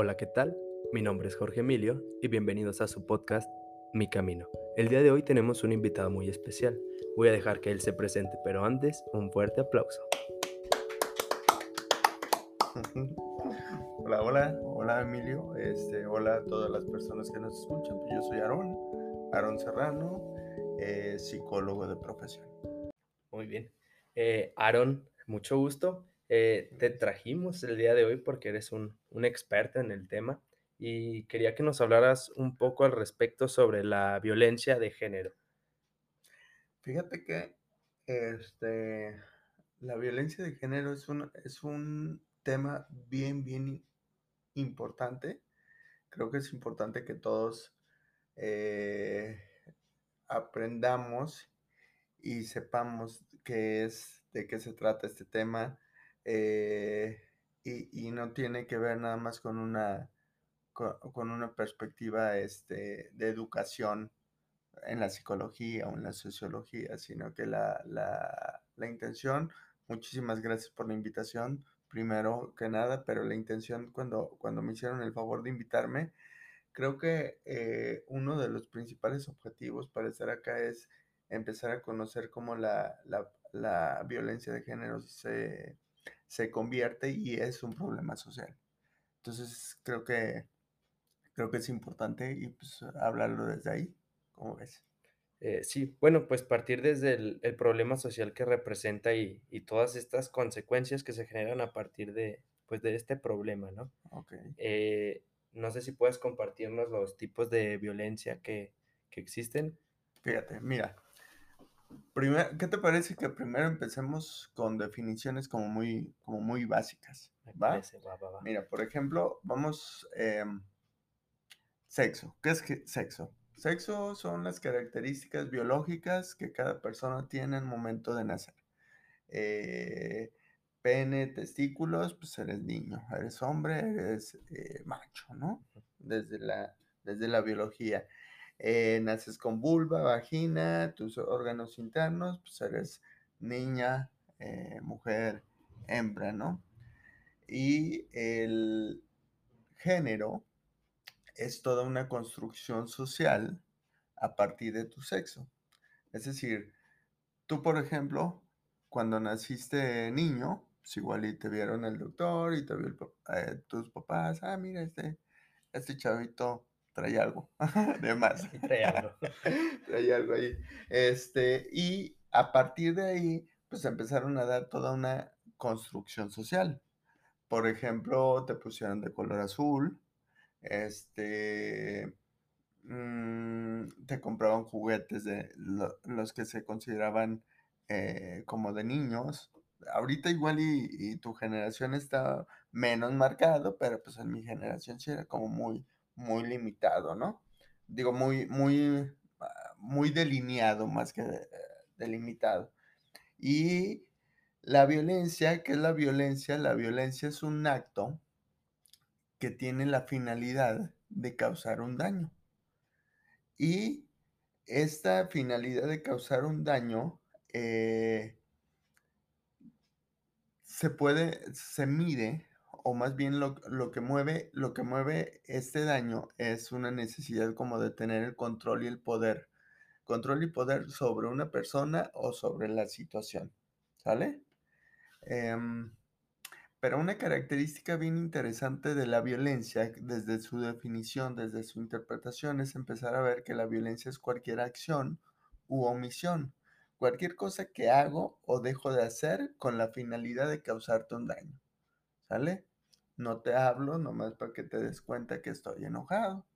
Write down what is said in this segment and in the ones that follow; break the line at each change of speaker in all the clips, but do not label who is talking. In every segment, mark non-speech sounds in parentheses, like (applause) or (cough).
Hola, ¿qué tal? Mi nombre es Jorge Emilio y bienvenidos a su podcast Mi Camino. El día de hoy tenemos un invitado muy especial. Voy a dejar que él se presente, pero antes un fuerte aplauso. (laughs)
Hola, hola, hola Emilio, este, hola a todas las personas que nos escuchan. Yo soy Aarón, Aarón Serrano, eh, psicólogo de profesión.
Muy bien. Eh, Aarón, mucho gusto. Eh, te trajimos el día de hoy porque eres un, un experto en el tema y quería que nos hablaras un poco al respecto sobre la violencia de género.
Fíjate que este, la violencia de género es un, es un tema bien, bien importante. Creo que es importante que todos eh, aprendamos y sepamos qué es, de qué se trata este tema. Eh, y, no tiene que ver nada más con una, co- con, una perspectiva este, de educación en la psicología o en la sociología, sino que la, la, la intención, muchísimas gracias por la invitación, primero que nada, pero la intención cuando, cuando me hicieron el favor de invitarme, creo que eh, uno de los principales objetivos para estar acá es empezar a conocer cómo la, la, la violencia de género se, se convierte y es un problema social. Entonces creo que creo que es importante y pues hablarlo desde ahí, ¿cómo ves?
Eh, sí, bueno, pues partir desde el, el problema social que representa y, y todas estas consecuencias que se generan a partir de, pues, de este problema, ¿no?
Ok.
Eh, no sé si puedes compartirnos los tipos de violencia que, que existen.
Fíjate, mira, primer- ¿qué te parece que primero empecemos con definiciones como muy, como muy básicas?
Me
¿Va?
parece, va, va, va.
Mira, por ejemplo, vamos, em, sexo. ¿Qué es que- sexo? Sexo son las características biológicas que cada persona tiene en el momento de nacer. Eh, pene, testículos, pues eres niño, eres hombre, eres eh, macho, ¿no? Desde la, desde la biología. Eh, naces con vulva, vagina, tus órganos internos, pues eres niña, eh, mujer, hembra, ¿no? Y el género es toda una construcción social a partir de tu sexo. Es decir, tú, por ejemplo, cuando naciste niño, pues igual y te vieron el doctor y te vio eh, tus papás, ah, mira, este, este chavito trae algo (laughs) de más. (laughs)
Trae algo. (laughs)
trae algo ahí. Este, y a partir de ahí, pues empezaron a dar toda una construcción social. Por ejemplo, te pusieron de color azul, este, mm, te compraban juguetes de lo- los que se consideraban eh, como de niños. Ahorita igual y, y tu generación está menos marcado, pero pues en mi generación sí era como muy, muy limitado, ¿no? Digo, muy, muy, ah, muy delineado más que eh, delimitado. Y la violencia, ¿qué es la violencia? La violencia es un acto que tiene la finalidad de causar un daño. Y esta finalidad de causar un daño eh, se puede, se mide, o más bien lo, que mueve, lo que mueve este daño es una necesidad como de tener el control y el poder. Control y poder sobre una persona o sobre la situación. ¿Sale? Em, pero una característica bien interesante de la violencia, desde su definición, desde su interpretación, es empezar a ver que la violencia es cualquier acción u omisión, cualquier cosa que hago o dejo de hacer con la finalidad de causarte un daño. ¿Sale? No te hablo nomás para que te des cuenta que estoy enojado,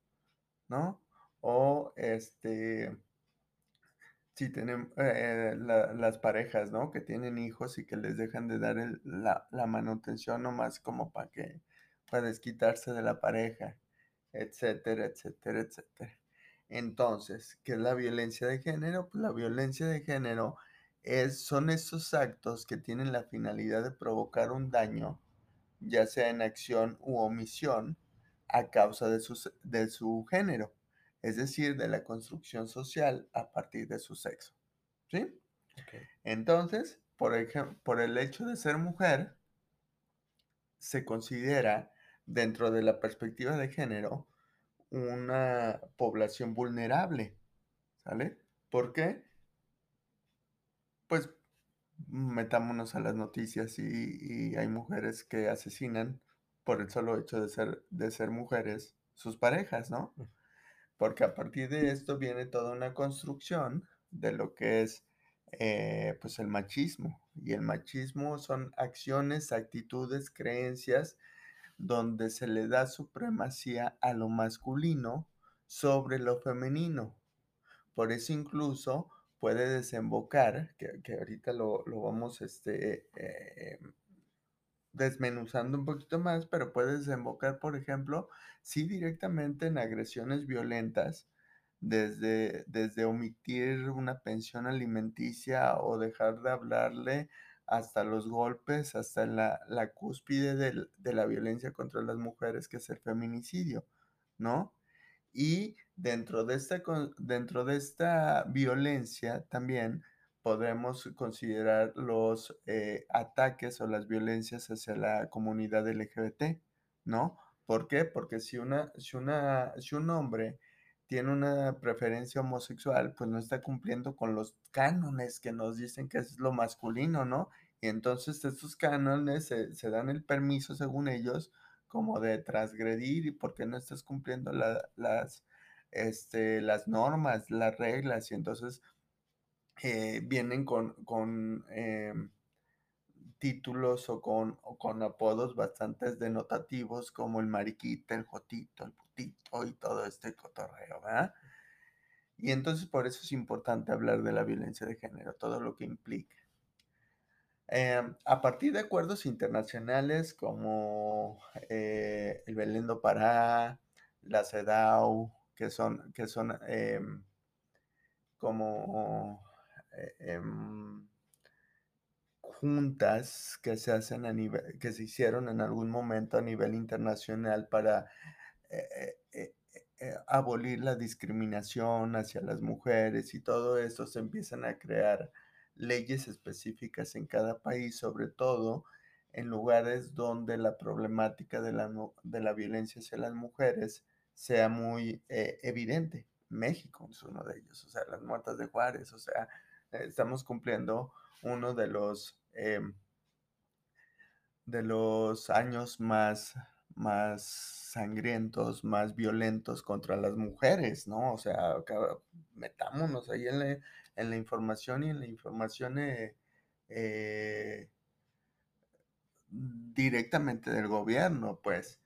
¿no? O este, si tenemos las parejas, ¿no? Que tienen hijos y que les dejan de dar la manutención nomás como para que, para desquitarse de la pareja, etcétera, etcétera, etcétera. Entonces, ¿qué es la violencia de género? Pues la violencia de género es, son esos actos que tienen la finalidad de provocar un daño, ya sea en acción u omisión, a causa de su, de su género es decir, de la construcción social a partir de su sexo. ¿Sí? Entonces, por ejemplo, por el hecho de ser mujer, se considera dentro de la perspectiva de género, una población vulnerable, ¿sale? ¿Por qué? Pues metámonos a las noticias y, y hay mujeres que asesinan por el solo hecho de ser, de ser mujeres sus parejas, ¿no?
Mm.
Porque a partir de esto viene toda una construcción de lo que es eh, pues el machismo. Y el machismo son acciones, actitudes, creencias donde se le da supremacía a lo masculino sobre lo femenino. Por eso incluso puede desembocar, que, que ahorita lo, lo, vamos este, eh, desmenuzando un poquito más, pero puede desembocar, por ejemplo, sí directamente en agresiones violentas, desde, desde omitir una pensión alimenticia o dejar de hablarle hasta los golpes, hasta la, la cúspide de, de, la violencia contra las mujeres, que es el feminicidio, ¿no? Y dentro de esta, dentro de esta violencia también podemos considerar los eh, ataques o las violencias hacia la comunidad LGBT, ¿no? ¿Por qué? Porque si, una, si, una, si un hombre tiene una preferencia homosexual, pues no está cumpliendo con los cánones que nos dicen que es lo masculino, ¿no? Y entonces estos cánones se dan el permiso, según ellos, como de transgredir y porque no estás cumpliendo la, las, este, las normas, las reglas, y entonces eh, vienen con, con eh, títulos o con, con apodos bastante denotativos como el mariquita, el jotito, el putito y todo este cotorreo, ¿verdad? Y entonces por eso es importante hablar de la violencia de género, todo lo que implica. Eh, a partir de acuerdos internacionales como eh, el Belén do Pará, la CEDAW, que son, que son eh, como eh, juntas que se hacen a nivel, que se hicieron en algún momento a nivel internacional para eh, eh, abolir la discriminación hacia las mujeres y todo eso se empiezan a crear leyes específicas en cada país, sobre todo en lugares donde la problemática de la, de la violencia hacia las mujeres sea muy eh, evidente. México es uno de ellos, o sea, las muertas de Juárez, o sea, estamos cumpliendo uno de los eh, de los años más más sangrientos, más violentos contra las mujeres, ¿no? O sea, metámonos ahí en la, en la información y en la información eh, eh, directamente del gobierno, pues.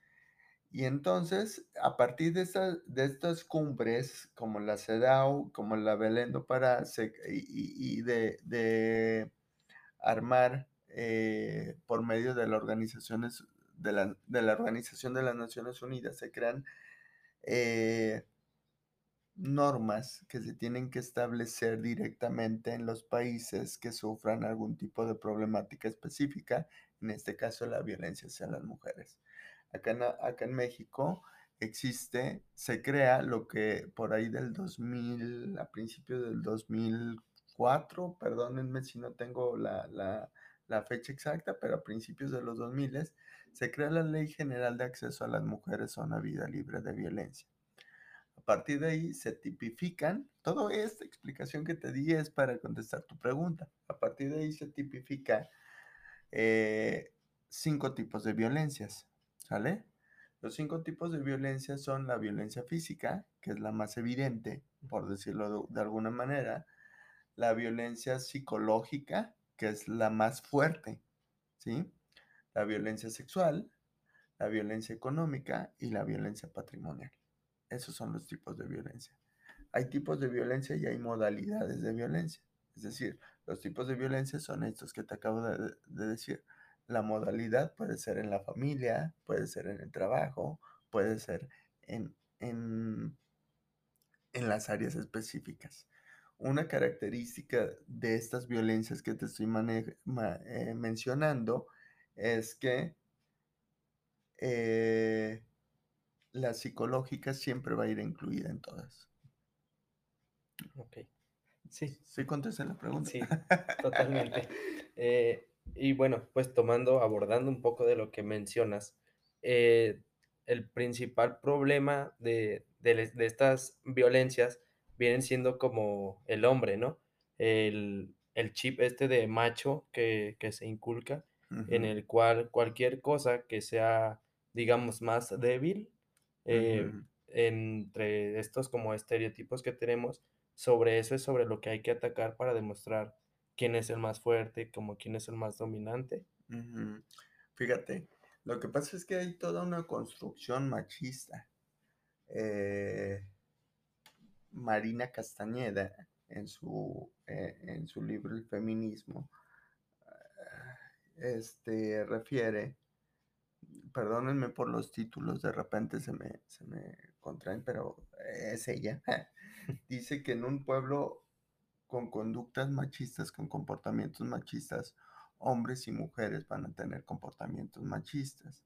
Y entonces, a partir de, esta, de estas cumbres, como la CEDAW, como la Belén do Pará, y, de, armar eh, por medio de la, organizaciones, de, la, de la Organización de las Naciones Unidas, se crean normas que se tienen que establecer directamente en los países que sufran algún tipo de problemática específica, en este caso la violencia hacia las mujeres. Acá en, México existe, se crea lo que por ahí del 2000, a principios del 2004, perdónenme si no tengo la, la, la fecha exacta, pero a principios de los 2000 se crea la Ley General de Acceso a las Mujeres a una Vida Libre de Violencia. A partir de ahí se tipifican, toda esta explicación que te di es para contestar tu pregunta. A partir de ahí se tipifica eh, cinco tipos de violencias, ¿sale? Los cinco tipos de violencia son la violencia física, que es la más evidente, por decirlo de, de alguna manera, la violencia psicológica, que es la más fuerte, ¿sí? La violencia sexual, la violencia económica y la violencia patrimonial. Esos son los tipos de violencia. Hay tipos de violencia y hay modalidades de violencia. Es decir, los tipos de violencia son estos que te acabo de, de decir. La modalidad puede ser en la familia, puede ser en el trabajo, puede ser en, en, en las áreas específicas. Una característica de estas violencias que te estoy eh, mencionando es que eh, la psicológica siempre va a ir incluida en todas.
Ok. Sí.
Sí, contesté la pregunta.
Sí, (laughs) totalmente. eh, y bueno, pues tomando, abordando un poco de lo que mencionas, eh, el principal problema de de de estas violencias vienen siendo como el hombre, ¿no? El el chip este de macho que que se inculca, en el cual cualquier cosa que sea, digamos, más débil, eh, entre estos como estereotipos que tenemos, sobre eso es sobre lo que hay que atacar para demostrar quién es el más fuerte, como quién es el más dominante.
Fíjate, lo que pasa es que hay toda una construcción machista. Eh Marina Castañeda, en su, eh, en su libro El feminismo, este, refiere, perdónenme por los títulos, de repente se me se me contraen, pero es ella. (laughs) Dice que en un pueblo con conductas machistas, con comportamientos machistas, hombres y mujeres van a tener comportamientos machistas.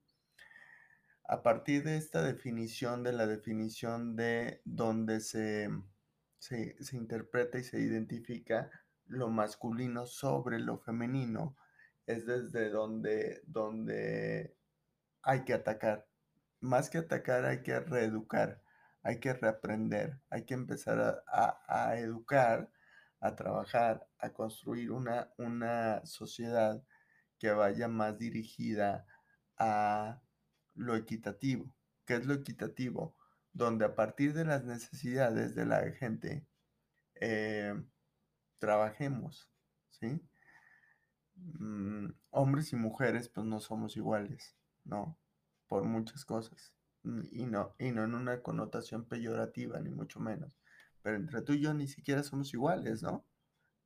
A partir de esta definición, de la definición de donde se se se interpreta y se identifica lo masculino sobre lo femenino, es desde donde donde hay que atacar. Más que atacar, hay que reeducar, hay que reaprender, hay que empezar a educar, a trabajar, a construir una una sociedad que vaya más dirigida a lo equitativo. ¿Qué es lo equitativo? Donde a partir de las necesidades de la gente, eh, trabajemos, ¿sí? Mm, hombres y mujeres, pues, no somos iguales, ¿no? Por muchas cosas, mm, y no y no en una connotación peyorativa, ni mucho menos. Pero entre tú y yo ni siquiera somos iguales, ¿no?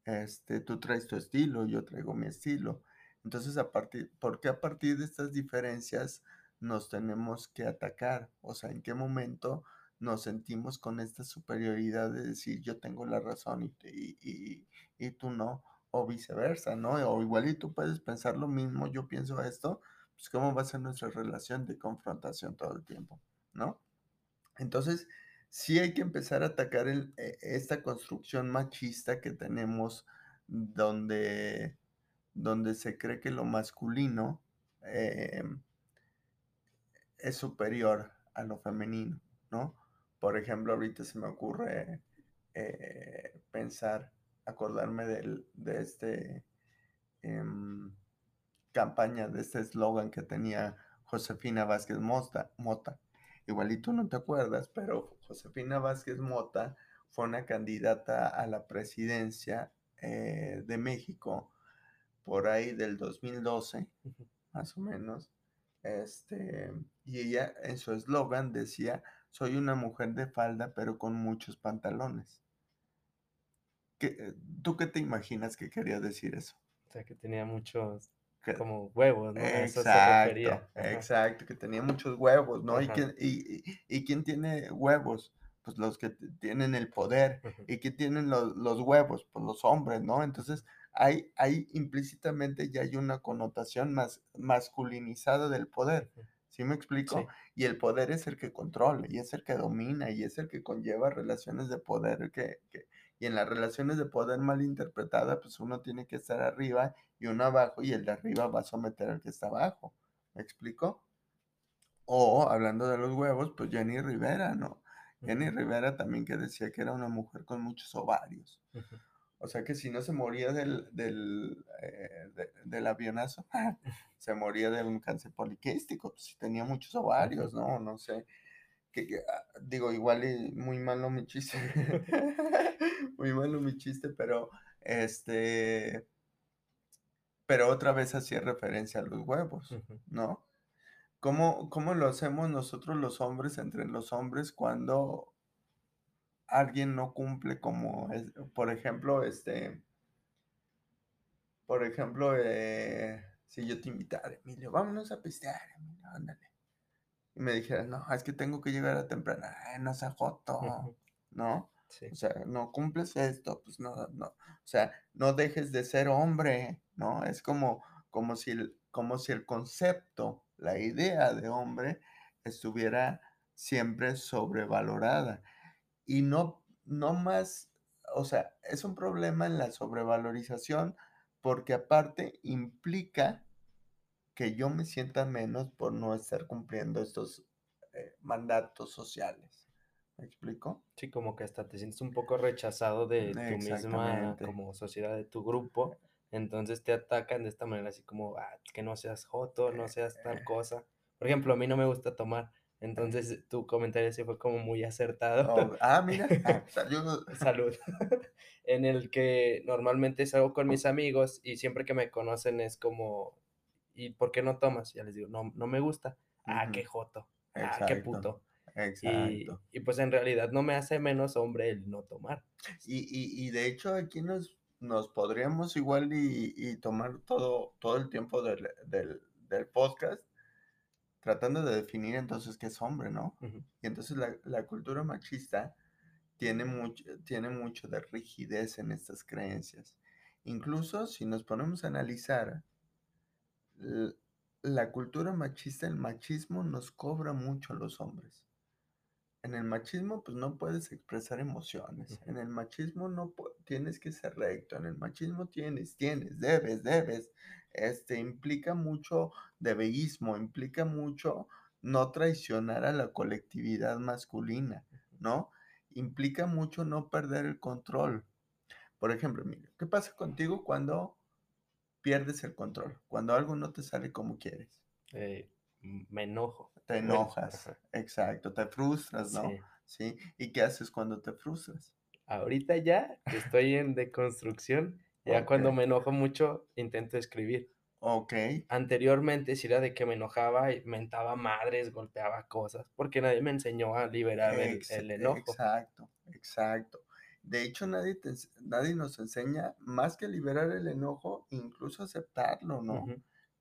Este, tú traes tu estilo, yo traigo mi estilo. Entonces, a partir ¿por qué a partir de estas diferencias nos tenemos que atacar? O sea, ¿en qué momento nos sentimos con esta superioridad de decir: "Yo tengo la razón y y y y tú no"? O viceversa, ¿no? O igual y tú puedes pensar lo mismo, yo pienso esto, pues, ¿cómo va a ser nuestra relación de confrontación todo el tiempo? ¿No? Entonces, sí hay que empezar a atacar el e esta construcción machista que tenemos, donde donde se cree que lo masculino, em es superior a lo femenino, ¿no? Por ejemplo, ahorita se me ocurre, eh, pensar, acordarme del de este, em, campaña, de este eslogan que tenía Josefina Vázquez Mota Mota. Igual y tú no te acuerdas, pero Josefina Vázquez Mota fue una candidata a la presidencia, eh, de México, por ahí del 2012,
Ujú.
más o menos, este, y ella en su eslogan decía: "Soy una mujer de falda, pero con muchos pantalones". ¿Qué tú qué te imaginas que quería decir eso?
O sea, que tenía muchos como huevos, ¿no? A eso se
exacto, exacto, que tenía muchos huevos, ¿no? ¿Y quién y y y quién tiene huevos? Pues los que tienen el poder. ¿Y quién tienen los los huevos? Pues los hombres, ¿no? Entonces, hay hay implícitamente ya hay una connotación mas masculinizada del poder. ¿sí me explico?
Sí.
Y el poder es el que controla, y es el que domina, y es el que conlleva relaciones de poder que que y en las relaciones de poder mal interpretada, pues uno tiene que estar arriba y uno abajo, y el de arriba va a someter al que está abajo, ¿me explico? O, hablando de los huevos, pues Jenny Rivera, ¿no? Jenny. Rivera también que decía que era una mujer con muchos ovarios. O sea, que si no se moría del del, eh, de del avionazo, (laughs) se moría de un cáncer poliquístico, pues si tenía muchos ovarios, ¿no? No sé, que que, ah, digo, igual y muy malo mi chiste, (laughs) muy malo mi chiste, pero, este pero otra vez hacía referencia a los huevos. ¿no? ¿Cómo cómo lo hacemos nosotros los hombres entre los hombres cuando alguien no cumple como? Por ejemplo, este por ejemplo, eh, si yo te invitara: "Emilio, vámonos a pistear, Emilio, ándale". Y me dijeras: "No, es que tengo que llegar a temprano". "Ay, no seas joto",
Ujú.
¿no? O
Sí.
sea, no cumples esto, pues no no, o sea, no dejes de ser hombre, ¿no? Es como como si el como si el concepto, la idea de hombre estuviera siempre sobrevalorada. Y no no más, o sea, es un problema en la sobrevalorización, porque aparte implica que yo me sienta menos por no estar cumpliendo estos eh, mandatos sociales. ¿Me explico?
Sí, como que hasta te sientes un poco rechazado de tu misma como sociedad, de tu grupo. Entonces te atacan de esta manera, así como, ah, que no seas joto, no seas tal cosa. Por ejemplo, a mí no me gusta tomar. Entonces tu comentario sí fue como muy acertado.
Oh, ah, mira, (laughs) ah, salud.
Salud. (laughs) en el que normalmente salgo con mis amigos y siempre que me conocen es como, ¿y por qué no tomas? Ya les digo, no, no me gusta. Ah, qué joto. Ah, qué puto.
Exacto.
y pues en realidad no me hace menos hombre el no tomar.
Y, y, y de hecho aquí nos, nos podríamos igual y, y tomar todo, todo el tiempo del, del, del podcast tratando de definir entonces qué es hombre, ¿no? Y entonces la, la cultura machista tiene mucho, tiene mucho de rigidez en estas creencias. Incluso si nos ponemos a analizar, la cultura machista, el machismo nos cobra mucho a los hombres. En el machismo, pues no puedes expresar emociones. En el machismo no tienes que ser recto. En el machismo tienes, tienes, debes, debes. Este implica mucho debeísmo, implica mucho no traicionar a la colectividad masculina, ¿no? Implica mucho no perder el control. Por ejemplo, ¿qué pasa contigo cuando pierdes el control? Cuando algo no te sale como quieres.
Eh, me enojo.
Te (laughs) enojas,
ajá,
exacto, te frustras, ¿no?
sí.
¿Sí? ¿Y qué haces cuando te frustras?
Ahorita ya que estoy en deconstrucción, ya cuando me enojo mucho intento escribir.
Ok,
Anteriormente sí era de que me enojaba y mentaba madres, golpeaba cosas, porque nadie me enseñó a liberar el, el enojo.
exacto, exacto. De hecho, nadie, te nadie nos enseña más que liberar el enojo, incluso aceptarlo, ¿no?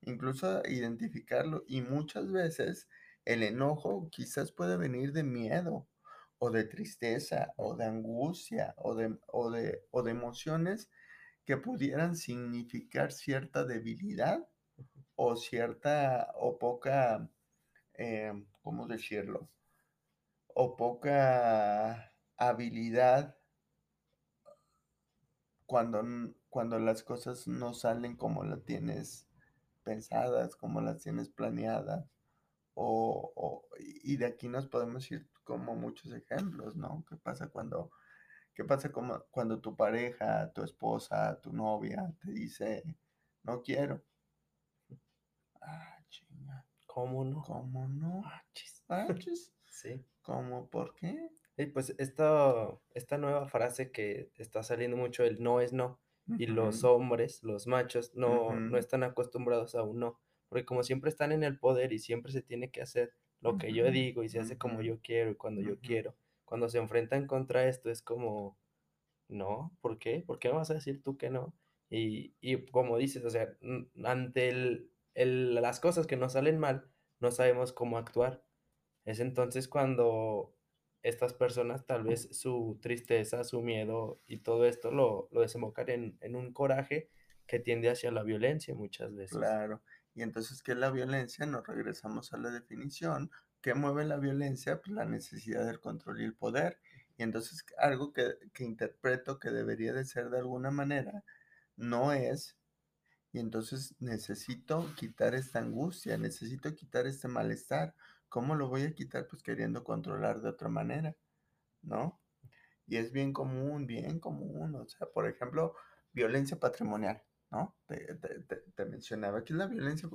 Incluso identificarlo. Y muchas veces el enojo quizás puede venir de miedo, o de tristeza, o de angustia, o de, o de, o de emociones que pudieran significar cierta debilidad o cierta o poca, eh, ¿cómo decirlo? O poca habilidad cuando, cuando las cosas no salen como las tienes pensadas, como las tienes planeadas. O, o- y de aquí nos podemos ir como muchos ejemplos, ¿no? ¿Qué pasa cuando, qué pasa como, cuando tu pareja, tu esposa, tu novia te dice, no quiero? Ah, chinga,
¿Cómo no?
¿cómo no?
Ah, chis.
Ah, chis, (laughs)
Sí.
¿Cómo por qué?
Y pues esta, esta nueva frase que está saliendo mucho, el no es no, y los hombres, los machos, no, no están acostumbrados a un no, porque como siempre están en el poder y siempre se tiene que hacer lo que yo digo y se hace como yo quiero y cuando yo quiero, cuando se enfrentan contra esto es como, no, ¿por qué? ¿Por qué vas a decir tú que no? Y, y como dices, o sea, ante el, el- las cosas que nos salen mal, no sabemos cómo actuar. Es entonces cuando estas personas tal vez su tristeza, su miedo y todo esto lo, lo desembocan en, en un coraje que tiende hacia la violencia muchas veces.
Claro. Y entonces, ¿qué es la violencia? Nos regresamos a la definición. ¿Qué mueve la violencia? Pues la necesidad del control y el poder. Y entonces algo que, que interpreto que debería de ser de alguna manera, no es. Y entonces necesito quitar esta angustia, necesito quitar este malestar. ¿Cómo lo voy a quitar? Pues queriendo controlar de otra manera, ¿no? Y es bien común, bien común. O sea, por ejemplo, violencia patrimonial, ¿no? Te, te- te- te mencionaba que es la violencia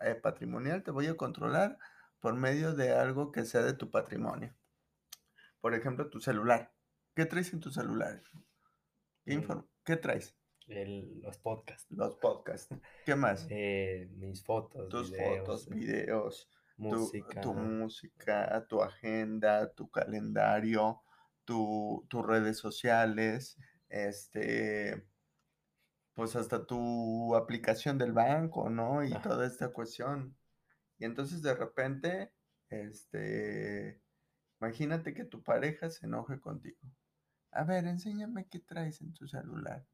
eh, patrimonial, te voy a controlar por medio de algo que sea de tu patrimonio. Por ejemplo, tu celular. ¿Qué traes en tu celular? ¿Qué,
Mm,
inform- ¿Qué traes?
el- los podcasts,
Los podcasts. ¿Qué más?
eh, mis fotos,
Tus
videos,
fotos, videos,
música,
tu
ajá.
música, tu agenda, tu calendario, tu, tus redes sociales, este, pues hasta tu aplicación del banco, ¿no? Y
Ajá.
toda esta cuestión. Y entonces de repente, este, imagínate que tu pareja se enoje contigo. A ver, enséñame qué traes en tu celular.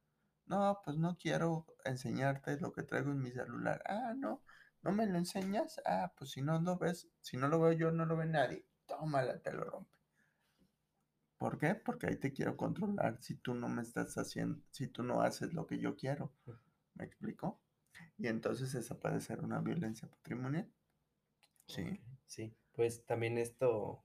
No, pues no quiero enseñarte lo que traigo en mi celular. Ah, no, no me lo enseñas. Ah, pues si no lo ves, si no lo veo yo, no lo ve nadie. Tómala, te lo rompe. ¿Por qué? Porque ahí te quiero controlar si tú no me estás haciendo, si tú no haces lo que yo quiero. ¿Me explico? Y entonces esa puede ser una violencia patrimonial. Sí.
Sí. Pues también esto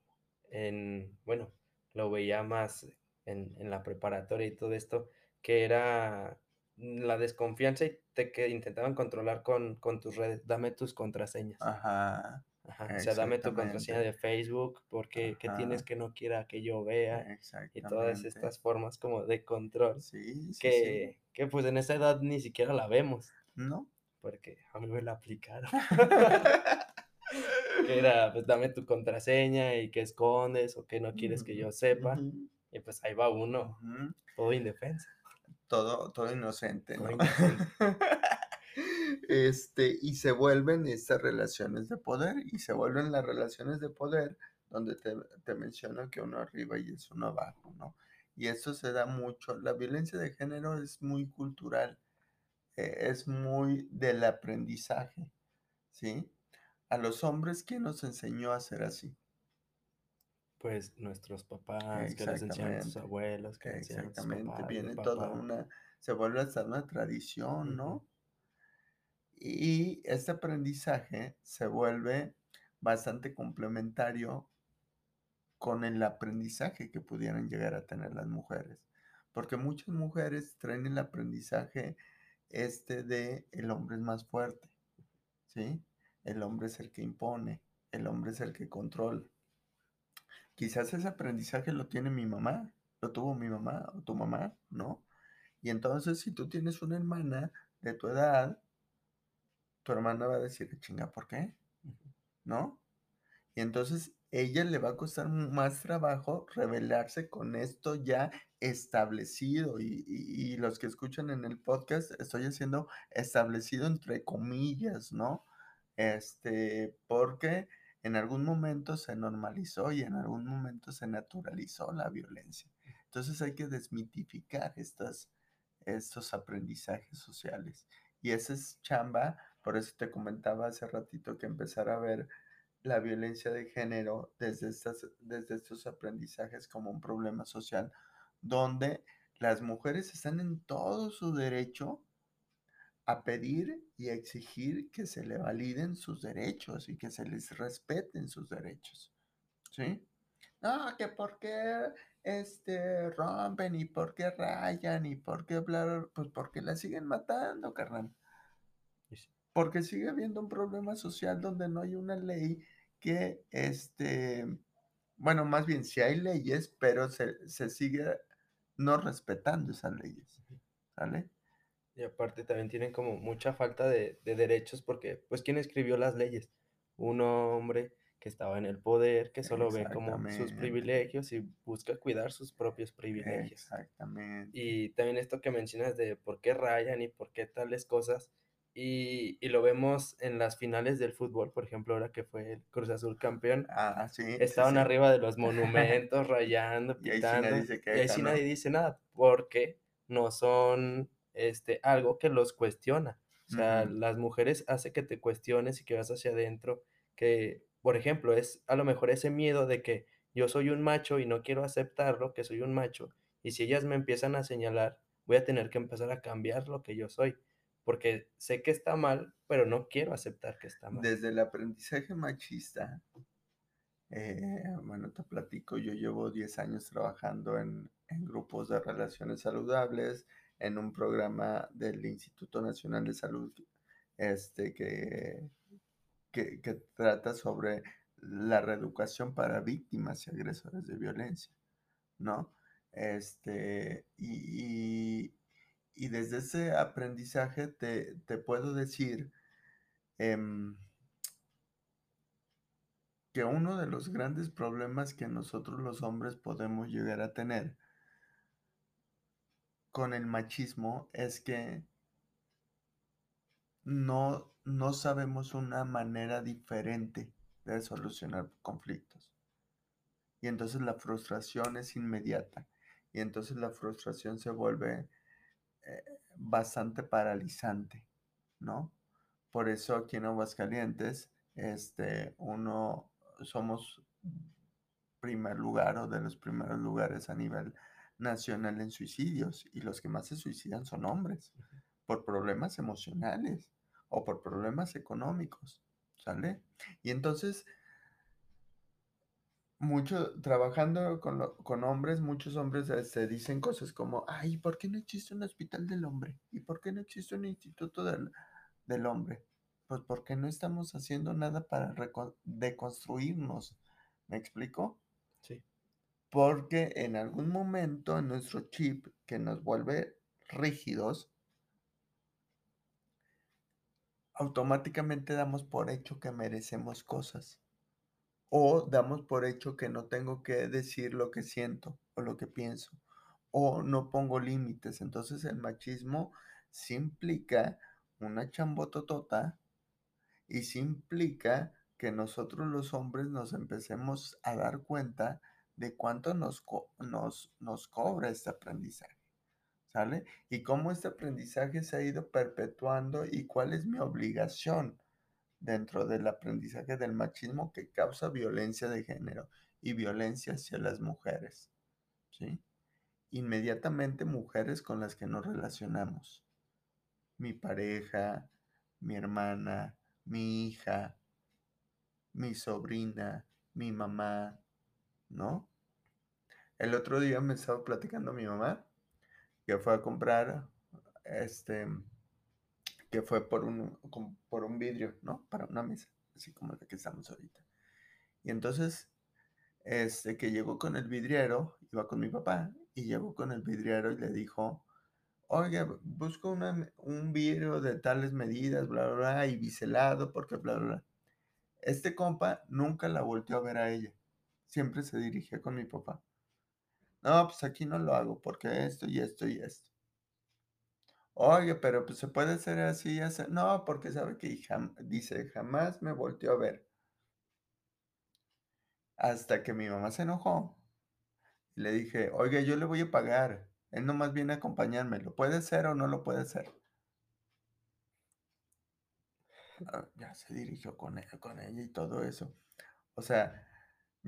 en, bueno, lo veía más en, en la preparatoria y todo esto, que era la desconfianza y te que intentaban controlar con, con tus redes. Dame tus contraseñas.
Ajá,
Ajá, o sea, dame tu contraseña de. Facebook, porque ¿qué tienes que no quiera que yo vea? Y todas estas formas como de control
Sí, sí, sí.
que, que pues en esa edad ni siquiera la vemos,
¿No?
porque a mí me la aplicaron. (laughs) (laughs) Que era, pues dame tu contraseña y qué escondes o qué no quieres que yo sepa. Y pues ahí va uno, todo indefenso,
Todo, todo inocente, ¿no? (laughs) Este, y se vuelven estas relaciones de poder, y se vuelven las relaciones de poder donde te, te menciono que uno arriba y es uno abajo, ¿no? Y eso se da mucho. La violencia de género es muy cultural, eh, es muy del aprendizaje, ¿sí? A los hombres, ¿quién nos enseñó a ser así?
Pues nuestros papás, que les enseñaron tus
Exactamente,
abuelos, que
exactamente.
papás, mi
Viene toda una, se vuelve hasta una tradición. ¿no? Y este aprendizaje se vuelve bastante complementario con el aprendizaje que pudieran llegar a tener las mujeres. Porque muchas mujeres traen el aprendizaje este de el hombre es más fuerte, ¿sí? El hombre es el que impone, el hombre es el que controla. Quizás ese aprendizaje lo tiene mi mamá, lo tuvo mi mamá o tu mamá, ¿no? Y entonces si tú tienes una hermana de tu edad, tu hermana va a decir, chinga, ¿por qué? ¿No? Y entonces ella le va a costar más trabajo rebelarse con esto ya establecido. Y, y- y los que escuchan en el podcast, estoy haciendo establecido entre comillas, ¿no? Este, porque en algún momento se normalizó y en algún momento se naturalizó la violencia. Entonces hay que desmitificar estas, estos aprendizajes sociales. Y esa es chamba, por eso te comentaba hace ratito que empezar a ver la violencia de género desde, estas, desde estos aprendizajes como un problema social, donde las mujeres están en todo su derecho a pedir y a exigir que se le validen sus derechos y que se les respeten sus derechos. ¿Sí? No, que por qué este, rompen y por qué rayan y por qué bla, pues porque la siguen matando, carnal. Porque sigue habiendo un problema social donde no hay una ley que, este, bueno, más bien sí hay leyes, pero se, se sigue no respetando esas leyes. ¿sale?
Y aparte también tienen como mucha falta de, de derechos porque, pues, ¿quién escribió las leyes? Un hombre que estaba en el poder, que solo ve como sus privilegios y busca cuidar sus propios privilegios.
exactamente.
Y también esto que mencionas de por qué rayan y por qué tales cosas, y, y lo vemos en las finales del fútbol, por ejemplo, ahora que fue el Cruz Azul campeón,
Ah, sí,
estaban
sí.
arriba de los (laughs) monumentos, rayando,
Y ahí sí nadie
pitando,
se
y ahí sí nadie dice nada, porque no son este, algo que los cuestiona. O sea, las mujeres hace que te cuestiones y que vas hacia adentro, que, por ejemplo, es a lo mejor ese miedo de que yo soy un macho y no quiero aceptarlo, que soy un macho, y si ellas me empiezan a señalar, voy a tener que empezar a cambiar lo que yo soy, porque sé que está mal, pero no quiero aceptar que está mal.
Desde el aprendizaje machista, eh, bueno, te platico, yo llevo 10 años trabajando en, en grupos de relaciones saludables, en un programa del Instituto Nacional de Salud, este, que, que, trata sobre la reeducación para víctimas y agresores de violencia, ¿no? Este, y, y- y desde ese aprendizaje te, te puedo decir em, que uno de los grandes problemas que nosotros los hombres podemos llegar a tener con el machismo es que no, no sabemos una manera diferente de solucionar conflictos. Y entonces la frustración es inmediata. Y entonces la frustración se vuelve eh, bastante paralizante, ¿no? Por eso aquí en Aguascalientes, este, uno somos primer lugar o de los primeros lugares a nivel nacional en suicidios y los que más se suicidan son hombres por problemas emocionales o por problemas económicos, ¿sale? Y entonces Mucho trabajando con lo con hombres, muchos hombres, este, dicen cosas como: "Ay, ¿por qué no existe un hospital del hombre? ¿Y por qué no existe un instituto del del hombre?". Pues, porque no estamos haciendo nada para deconstruirnos, ¿me explico?
Sí.
Porque en algún momento en nuestro chip que nos vuelve rígidos automáticamente damos por hecho que merecemos cosas. O damos por hecho que no tengo que decir lo que siento o lo que pienso, o no pongo límites. Entonces, el machismo sí implica una chambototota y sí implica que nosotros los hombres nos empecemos a dar cuenta de cuánto nos nos nos cobra este aprendizaje, ¿sale? Y cómo este aprendizaje se ha ido perpetuando y cuál es mi obligación dentro del aprendizaje del machismo que causa violencia de género y violencia hacia las mujeres, ¿sí? Inmediatamente mujeres con las que nos relacionamos. Mi pareja, mi hermana, mi hija, mi sobrina, mi mamá, ¿no? El otro día me estaba platicando mi mamá que fue a comprar, este, que fue por un, por un vidrio, ¿no? Para una mesa, así como la que estamos ahorita. Y entonces, este, que llegó con el vidriero, iba con mi papá, y llegó con el vidriero y le dijo, oye, busco una- un vidrio de tales medidas, bla, bla, bla, y biselado, porque bla, bla, bla. Este compa nunca la volteó a ver a ella. Siempre se dirigía con mi papá. No, pues aquí no lo hago porque esto y esto y esto. Oye, pero pues se puede hacer así y así. No, porque sabe que dice, jamás me volteó a ver. Hasta que mi mamá se enojó y le dije, oiga, yo le voy a pagar. Él nomás viene a acompañarme. ¿Lo puede hacer o no lo puede hacer? Ah, ya se dirigió con ella, con ella y todo eso. O sea,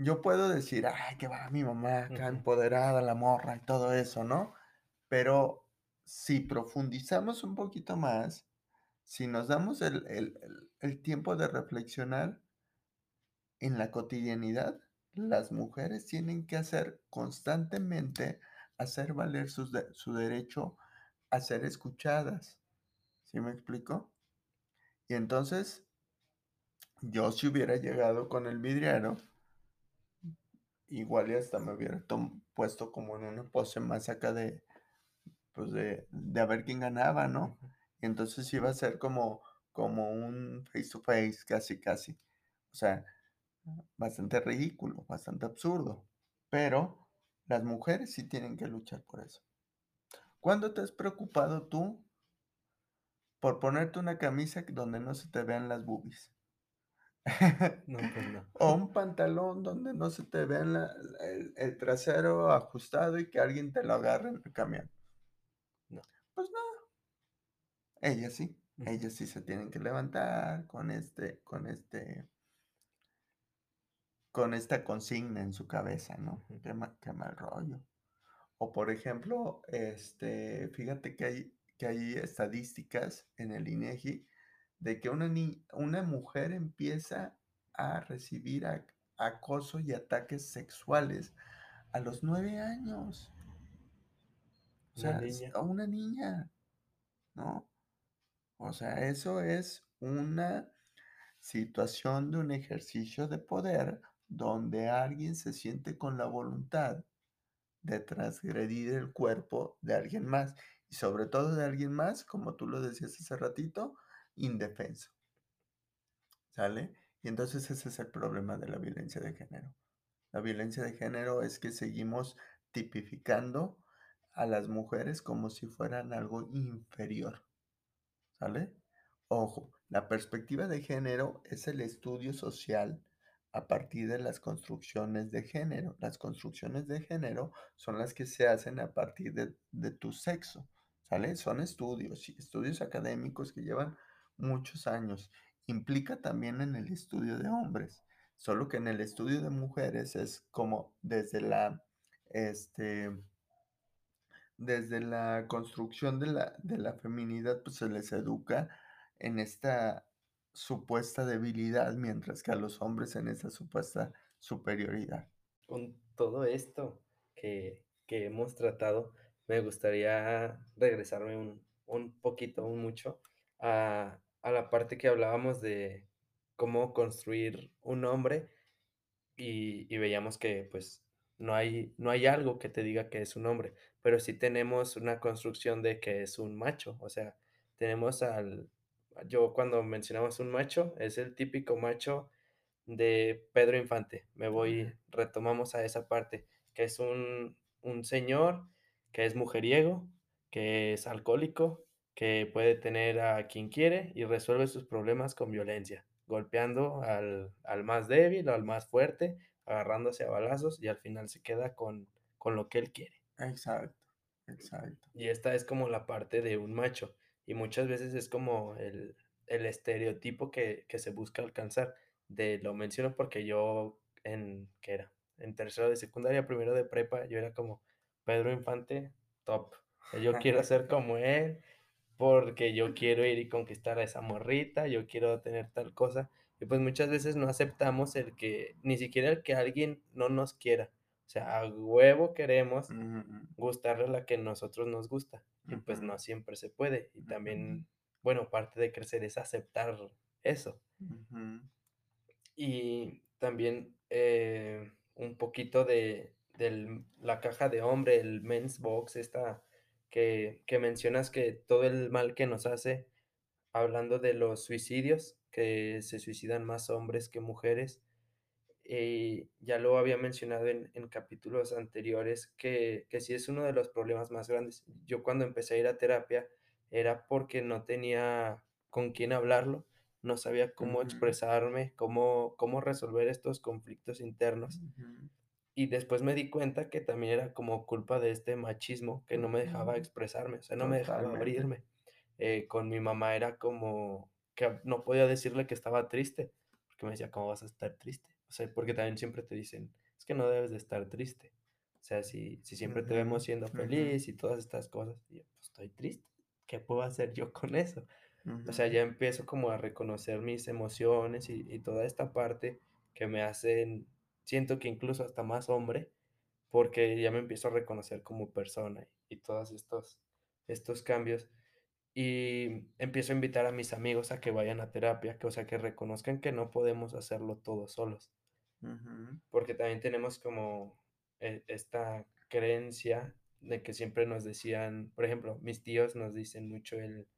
yo puedo decir, ay, que va mi mamá acá empoderada, la morra y todo eso, ¿no? Pero si profundizamos un poquito más, si nos damos el, el- el- el tiempo de reflexionar en la cotidianidad, las mujeres tienen que hacer constantemente, hacer valer sus de- su derecho a ser escuchadas. ¿Sí me explico? Y entonces, yo si hubiera llegado con el vidriero, igual y hasta me hubiera puesto como en una pose más acá de, pues de, de a ver quién ganaba, ¿no? Y entonces iba a ser como, como un face to face, casi, casi. O sea, bastante ridículo, bastante absurdo. Pero las mujeres sí tienen que luchar por eso. ¿Cuándo te has preocupado tú por ponerte una camisa donde no se te vean las boobies? (laughs)
No, pues no.
O un pantalón donde no se te vean la- el, el trasero ajustado y que alguien te lo agarre en el camión.
No.
Pues no, ellas sí, ellas sí se tienen que levantar con este, con este, con esta consigna en su cabeza, ¿no? Qué, ma- qué mal rollo. O por ejemplo, este, fíjate que hay, que hay estadísticas en el INEGI de que una, ni- una mujer empieza a recibir ac- acoso y ataques sexuales a los nueve años. O sea,
niña.
a una niña, ¿no? O sea, eso es una situación de un ejercicio de poder donde alguien se siente con la voluntad de transgredir el cuerpo de alguien más y sobre todo de alguien más, como tú lo decías hace ratito, indefenso, ¿sale? Y entonces ese es el problema de la violencia de género. La violencia de género es que seguimos tipificando a las mujeres como si fueran algo inferior, ¿sale? Ojo, la perspectiva de género es el estudio social a partir de las construcciones de género. Las construcciones de género son las que se hacen a partir de, de tu sexo, ¿sale? Son estudios estudios académicos que llevan muchos años. Implica también en el estudio de hombres, solo que en el estudio de mujeres es como desde la, este, desde la construcción de la, de la feminidad, pues se les educa en esta supuesta debilidad, mientras que a los hombres en esa supuesta superioridad.
Con todo esto que que hemos tratado, me gustaría regresarme un un poquito, un mucho, a a la parte que hablábamos de cómo construir un hombre, y y veíamos que, pues, no hay no hay algo que te diga que es un hombre, pero sí tenemos una construcción de que es un macho, o sea, tenemos al yo cuando mencionamos un macho, es el típico macho de Pedro Infante. Me voy retomamos a esa parte, que es un un señor que es mujeriego, que es alcohólico, que puede tener a quien quiere y resuelve sus problemas con violencia, golpeando al al más débil o al más fuerte, agarrándose a balazos y al final se queda con con lo que él quiere.
Exacto, exacto.
Y esta es como la parte de un macho, y muchas veces es como el el estereotipo que que se busca alcanzar. De lo menciono porque yo en, ¿qué era? En tercero de secundaria, primero de prepa, yo era como Pedro Infante, top. Yo quiero ser (laughs) como él, porque yo quiero ir y conquistar a esa morrita, yo quiero tener tal cosa. Y pues muchas veces no aceptamos el que ni siquiera el que alguien no nos quiera. O sea, a huevo queremos
Ujú,
gustarle a la que nosotros nos gusta, y pues no siempre se puede. Y también, bueno, parte de crecer es aceptar eso. Y también, eh, un poquito de del la caja de hombre, el men's box, esta que que mencionas que todo el mal que nos hace, hablando de los suicidios, que se suicidan más hombres que mujeres, eh, ya lo había mencionado en en capítulos anteriores, que que sí es uno de los problemas más grandes. Yo cuando empecé a ir a terapia, era porque no tenía con quién hablarlo, no sabía cómo expresarme, cómo cómo resolver estos conflictos internos. Y después me di cuenta que también era como culpa de este machismo que no me dejaba expresarme, o sea, no me dejaba abrirme. Eh, con mi mamá era como que no podía decirle que estaba triste, porque me decía: "¿Cómo vas a estar triste?". O sea, porque también siempre te dicen: "Es que no debes de estar triste". O sea, si si siempre te vemos siendo feliz y todas estas cosas, y yo: "Pues estoy triste, ¿qué puedo hacer yo con eso?". O sea, ya empiezo como a reconocer mis emociones y y toda esta parte que me hacen siento que incluso hasta más hombre, porque ya me empiezo a reconocer como persona y y todos estos estos cambios. Y empiezo a invitar a mis amigos a que vayan a terapia, que, o sea, que reconozcan que no podemos hacerlo todos solos,
ujú,
porque también tenemos como e esta creencia de que siempre nos decían, por ejemplo, mis tíos nos dicen mucho el: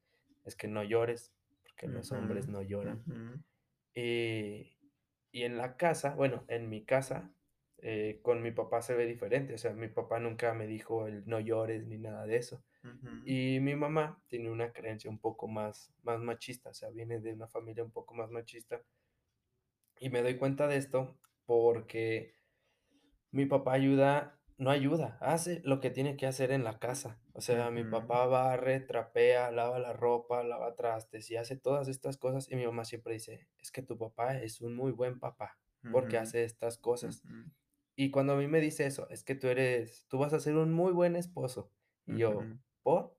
"Es que no llores, porque los
ujú,
hombres no lloran".
ujú,
Y y en la casa, bueno, en mi casa, eh, con mi papá se ve diferente, o sea, mi papá nunca me dijo el: "No llores", ni nada de eso. Y mi mamá tiene una creencia un poco más más machista, o sea, viene de una familia un poco más machista, y me doy cuenta de esto porque mi papá ayuda no ayuda, hace lo que tiene que hacer en la casa. O sea, mi papá barre, trapea, lava la ropa, lava trastes y hace todas estas cosas, y mi mamá siempre dice: "Es que tu papá es un muy buen papá, porque hace estas cosas". Y cuando a mí me dice eso, es que tú eres tú vas a ser un muy buen esposo. Y yo. ¿por?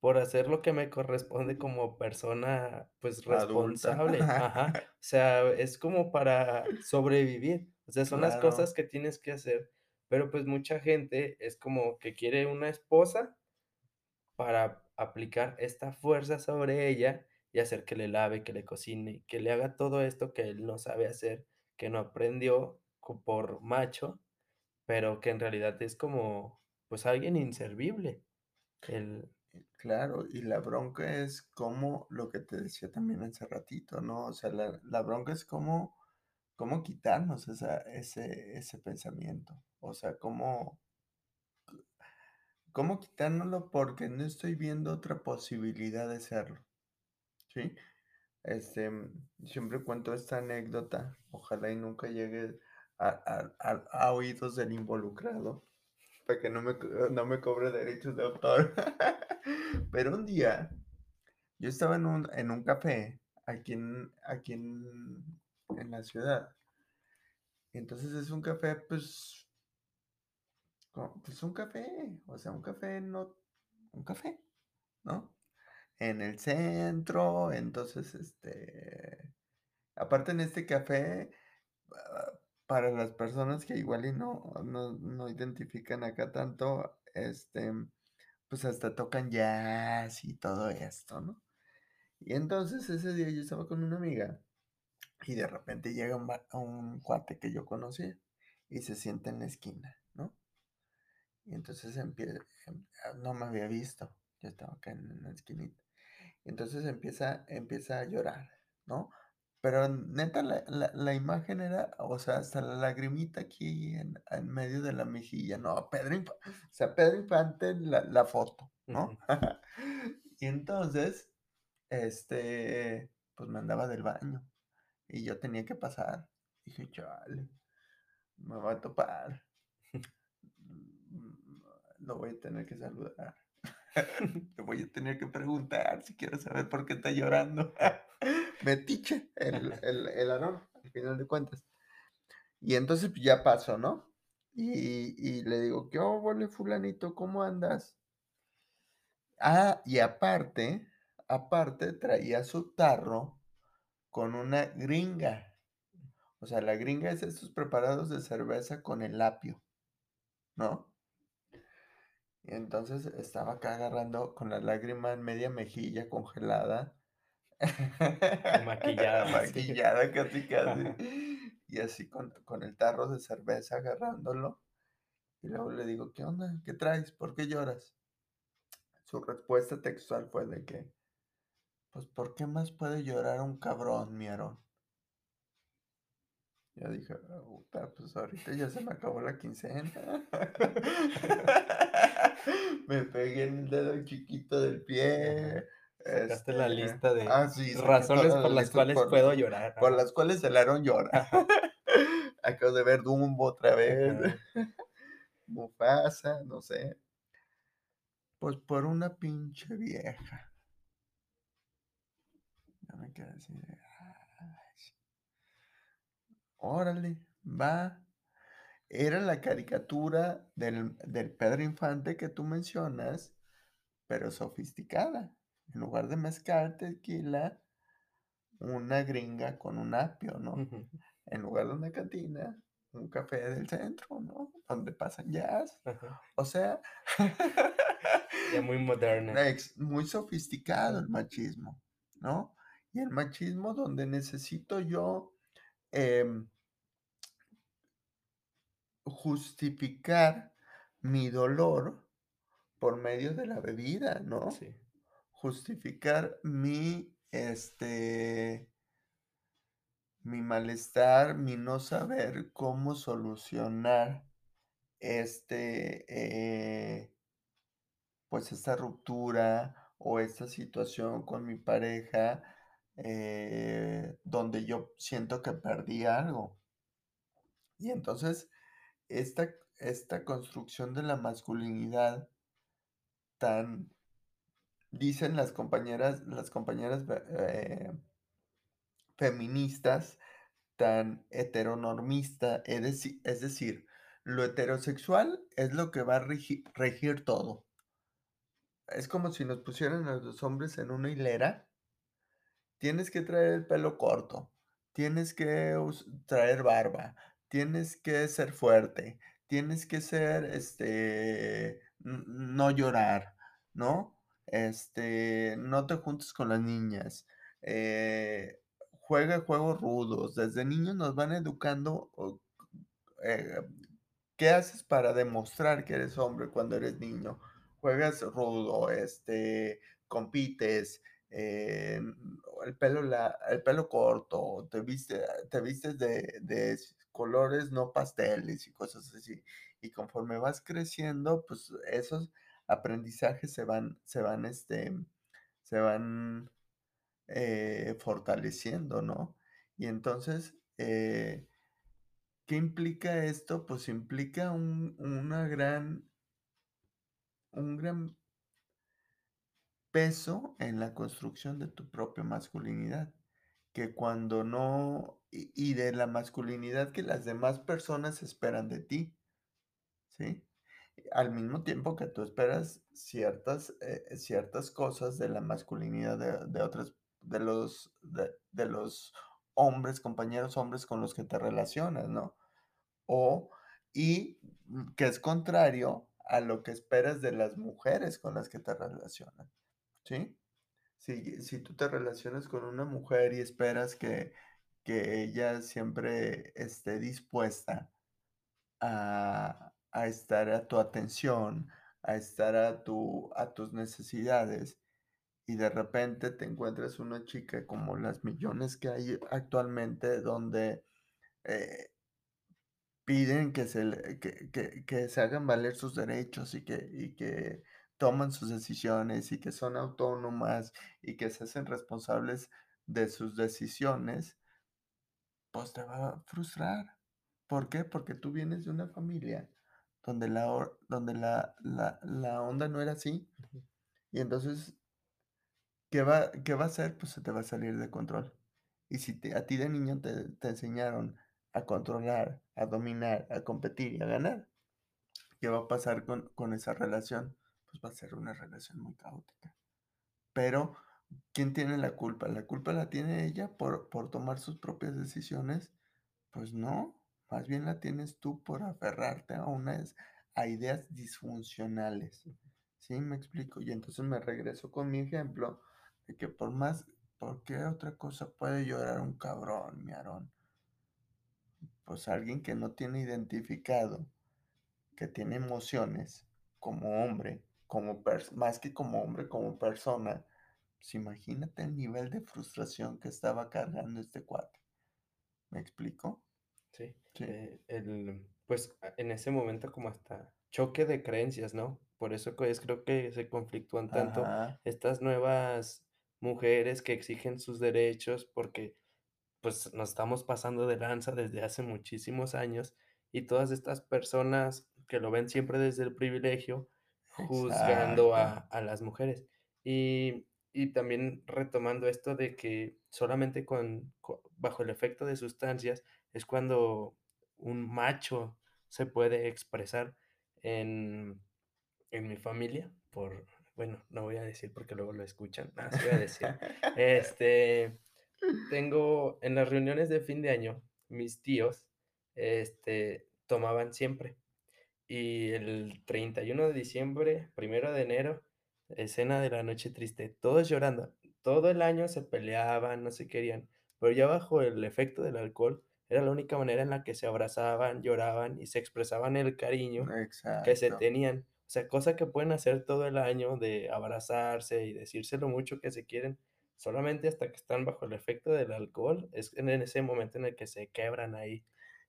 Por hacer lo que me corresponde como persona, pues, responsable. Ajá. (laughs) O sea, es como para sobrevivir. O sea, son las cosas que tienes que hacer. Pero, pues, mucha gente es como que quiere una esposa para aplicar esta fuerza sobre ella y hacer que le lave, que le cocine, que le haga todo esto que él no sabe hacer, que no aprendió por macho. Pero que en realidad es como, pues, alguien inservible, el
Eh, claro, y la bronca es como lo que te decía también hace ratito, ¿no? O sea, la bronca es cómo cómo quitarnos esa ese ese pensamiento. O sea, cómo cómo quitárnoslo porque no estoy viendo otra posibilidad de serlo, ¿sí? Este, siempre cuento esta anécdota, ojalá y nunca llegue a a a a oídos del involucrado, para que no me no me cobre derechos de autor. (laughs) Pero un día Yo estaba en un en un café aquí en aquí en en la ciudad. Entonces es un café, pues, pues un café, o sea, un café no un café, ¿no? En el centro, entonces, este, aparte en este café, para las personas que igual y no no no identifican acá tanto, este, pues, hasta tocan jazz y todo esto, ¿no? Y entonces ese día yo estaba con una amiga y de repente llega un un cuate que yo conocía y se sienta en la esquina. Y entonces empieza em, ah, no me había visto, yo estaba acá en la esquinita. Entonces empieza empieza a llorar, ¿no? Pero neta la la la imagen era, o sea, hasta la lagrimita aquí en en medio de la mejilla, no, Pedro Infa o sea, Pedro Infante la la foto, ¿no? (laughs) Y entonces, este, pues, me andaba del baño y yo tenía que pasar. Dije: "Chale, me va a topar". Lo voy a tener que saludar. (laughs) Le voy a tener que preguntar si quiere saber por qué está llorando. (laughs) Metiche, el el el al final de cuentas. Y entonces, pues, ya pasó, ¿no? Y y le digo: "¿Qué óvole, fulanito? ¿Cómo andas?". Ah, y aparte aparte traía su tarro con una gringa. O sea, la gringa es esos preparados de cerveza con el apio, ¿no? Y entonces estaba acá agarrando con la lágrima en media mejilla congelada.
Maquillada. (laughs)
Maquillada casi, (laughs) casi. Y así con con el tarro de cerveza agarrándolo. Y luego le digo: "¿Qué onda? ¿Qué traes? ¿Por qué lloras?". Su respuesta textual fue de que: "Pues, ¿por qué más puede llorar un cabrón, mi Aarón?". Yo dije: "Ah, puta, pues ahorita ya se me acabó la quincena". (laughs) (laughs) Me pegué en el dedo chiquito del pie,
Sacaste la
este
lista de
ah, sí,
razones por
la
las cuales
por
puedo llorar.
por las cuales el Aarón llora. Acabo de ver Dumbo otra vez. (laughs) Mufasa, no sé. Pues, por una pinche vieja. Yo me quedé así. Órale, va. Era la caricatura del del Pedro Infante que tú mencionas, pero sofisticada. En lugar de mezcal, tequila, una gringa con un apio, ¿no?
Ujú.
En lugar de una cantina, un café del centro, ¿no? Donde pasan jazz. O sea, (laughs)
Ya muy (laughs) moderna.
muy sofisticado el machismo, ¿no? Y el machismo donde necesito yo, em justificar mi dolor por medio de la bebida, ¿no?
Sí.
Justificar mi, este mi malestar, mi no saber cómo solucionar, este, eh pues, esta ruptura o esta situación con mi pareja, eh, donde yo siento que perdí algo. Y entonces, esta esta construcción de la masculinidad tan dicen las compañeras las compañeras eh feministas, tan heteronormista, es deci es decir, lo heterosexual es lo que va a regi regir todo. Es como si nos pusieran a los hombres en una hilera tienes que traer el pelo corto, tienes que traer barba, tienes que ser fuerte, tienes que ser, este, no llorar, ¿no? Este, no te juntes con las niñas, eh, juega juegos rudos. Desde niños nos van educando, eh, ¿qué haces para demostrar que eres hombre cuando eres niño? Juegas rudo, este, compites, eh, el pelo la el pelo corto, te viste te vistes de de colores no pasteles y cosas así. Y conforme vas creciendo, pues, esos aprendizajes se van se van, este, se van, eh, fortaleciendo, ¿no? Y entonces, eh, ¿qué implica esto? Pues, implica un una gran un gran peso en la construcción de tu propia masculinidad, que cuando no y de la masculinidad que las demás personas esperan de ti, ¿sí? Al mismo tiempo que tú esperas ciertas, eh, ciertas cosas de la masculinidad de de otras de los de los hombres, compañeros hombres con los que te relacionas, ¿no? o y que es contrario a lo que esperas de las mujeres con las que te relacionas, ¿sí? Si, si tú te relacionas con una mujer y esperas que, que ella siempre esté dispuesta a, a estar a tu atención, a estar a, tu, a tus necesidades, y de repente te encuentras una chica como las millones que hay actualmente donde eh, piden que se, que- que se hagan valer sus derechos y que, y que toman sus decisiones y que son autónomas y que se hacen responsables de sus decisiones, pues te va a frustrar. ¿Por qué? Porque tú vienes de una familia donde la, donde la, la, la onda no era así. Y entonces ¿Qué va qué va a hacer? Pues se te va a salir de control. Y si te a ti de niño te te enseñaron a controlar, a dominar, a competir y a ganar, ¿qué va a pasar con con esa relación? Pues va a ser una relación muy caótica. Pero, ¿quién tiene la culpa? ¿La culpa la tiene ella por por tomar sus propias decisiones? Pues no, más bien la tienes tú por aferrarte a unas a ideas disfuncionales, ¿sí me explico? Y entonces me regreso con mi ejemplo de que por más ¿por qué otra cosa puede llorar un cabrón, mi Aarón? Pues alguien que no tiene identificado, que tiene emociones como hombre, como más que como hombre, como persona, pues imagínate el nivel de frustración que estaba cargando este cuate, ¿me explico?
Sí,
Sí.
eh, el, pues en ese momento como hasta choque de creencias, ¿no? Por eso es, creo que se conflictúan tanto
Ajá,
estas nuevas mujeres que exigen sus derechos porque pues nos estamos pasando de lanza desde hace muchísimos años y todas estas personas que lo ven siempre desde el privilegio, juzgando a, a las mujeres. Y, y también retomando esto de que solamente con, co- bajo el efecto de sustancias es cuando un macho se puede expresar en, en mi familia, por, bueno, no voy a decir porque luego lo escuchan, sí voy a decir, este, tengo en las reuniones de fin de año, mis tíos, este, tomaban siempre. Y el 31 de diciembre, primero de enero, escena de la noche triste, todos llorando. Todo el año se peleaban, no se querían, pero ya bajo el efecto del alcohol, era la única manera en la que se abrazaban, lloraban y se expresaban el cariño que se tenían. O sea, cosa que pueden hacer todo el año de abrazarse y decirse lo mucho que se quieren, solamente hasta que están bajo el efecto del alcohol, es en ese momento en el que se quebran ahí.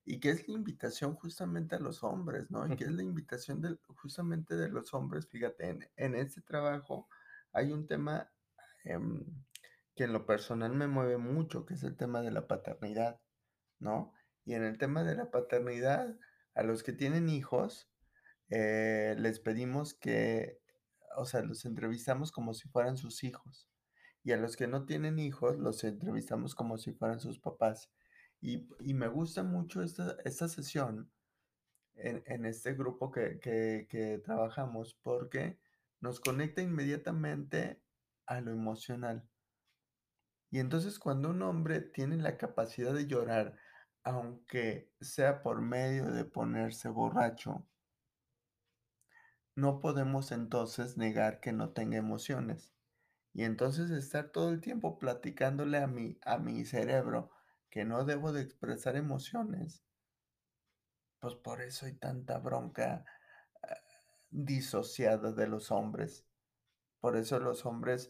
Y que es la invitación justamente a los hombres, ¿no? Y que es la invitación justamente de los hombres, fíjate, en en este trabajo hay un tema, em, que en lo personal me mueve mucho, que es el tema de la paternidad, ¿no? Y en el tema de la paternidad, a los que tienen hijos, eh, les pedimos que, o sea, los entrevistamos como si fueran sus hijos. Y a los que no tienen hijos, los entrevistamos como si fueran sus papás. Y, y me gusta mucho esta, esta sesión en, en este grupo que, que, que trabajamos porque nos conecta inmediatamente a lo emocional. Y entonces cuando un hombre tiene la capacidad de llorar, aunque sea por medio de ponerse borracho, no podemos entonces negar que no tenga emociones. Y entonces estar todo el tiempo platicándole a mi, a mi cerebro que no debo de expresar emociones, pues por eso hay tanta bronca ah, disociada de los hombres. Por eso los hombres,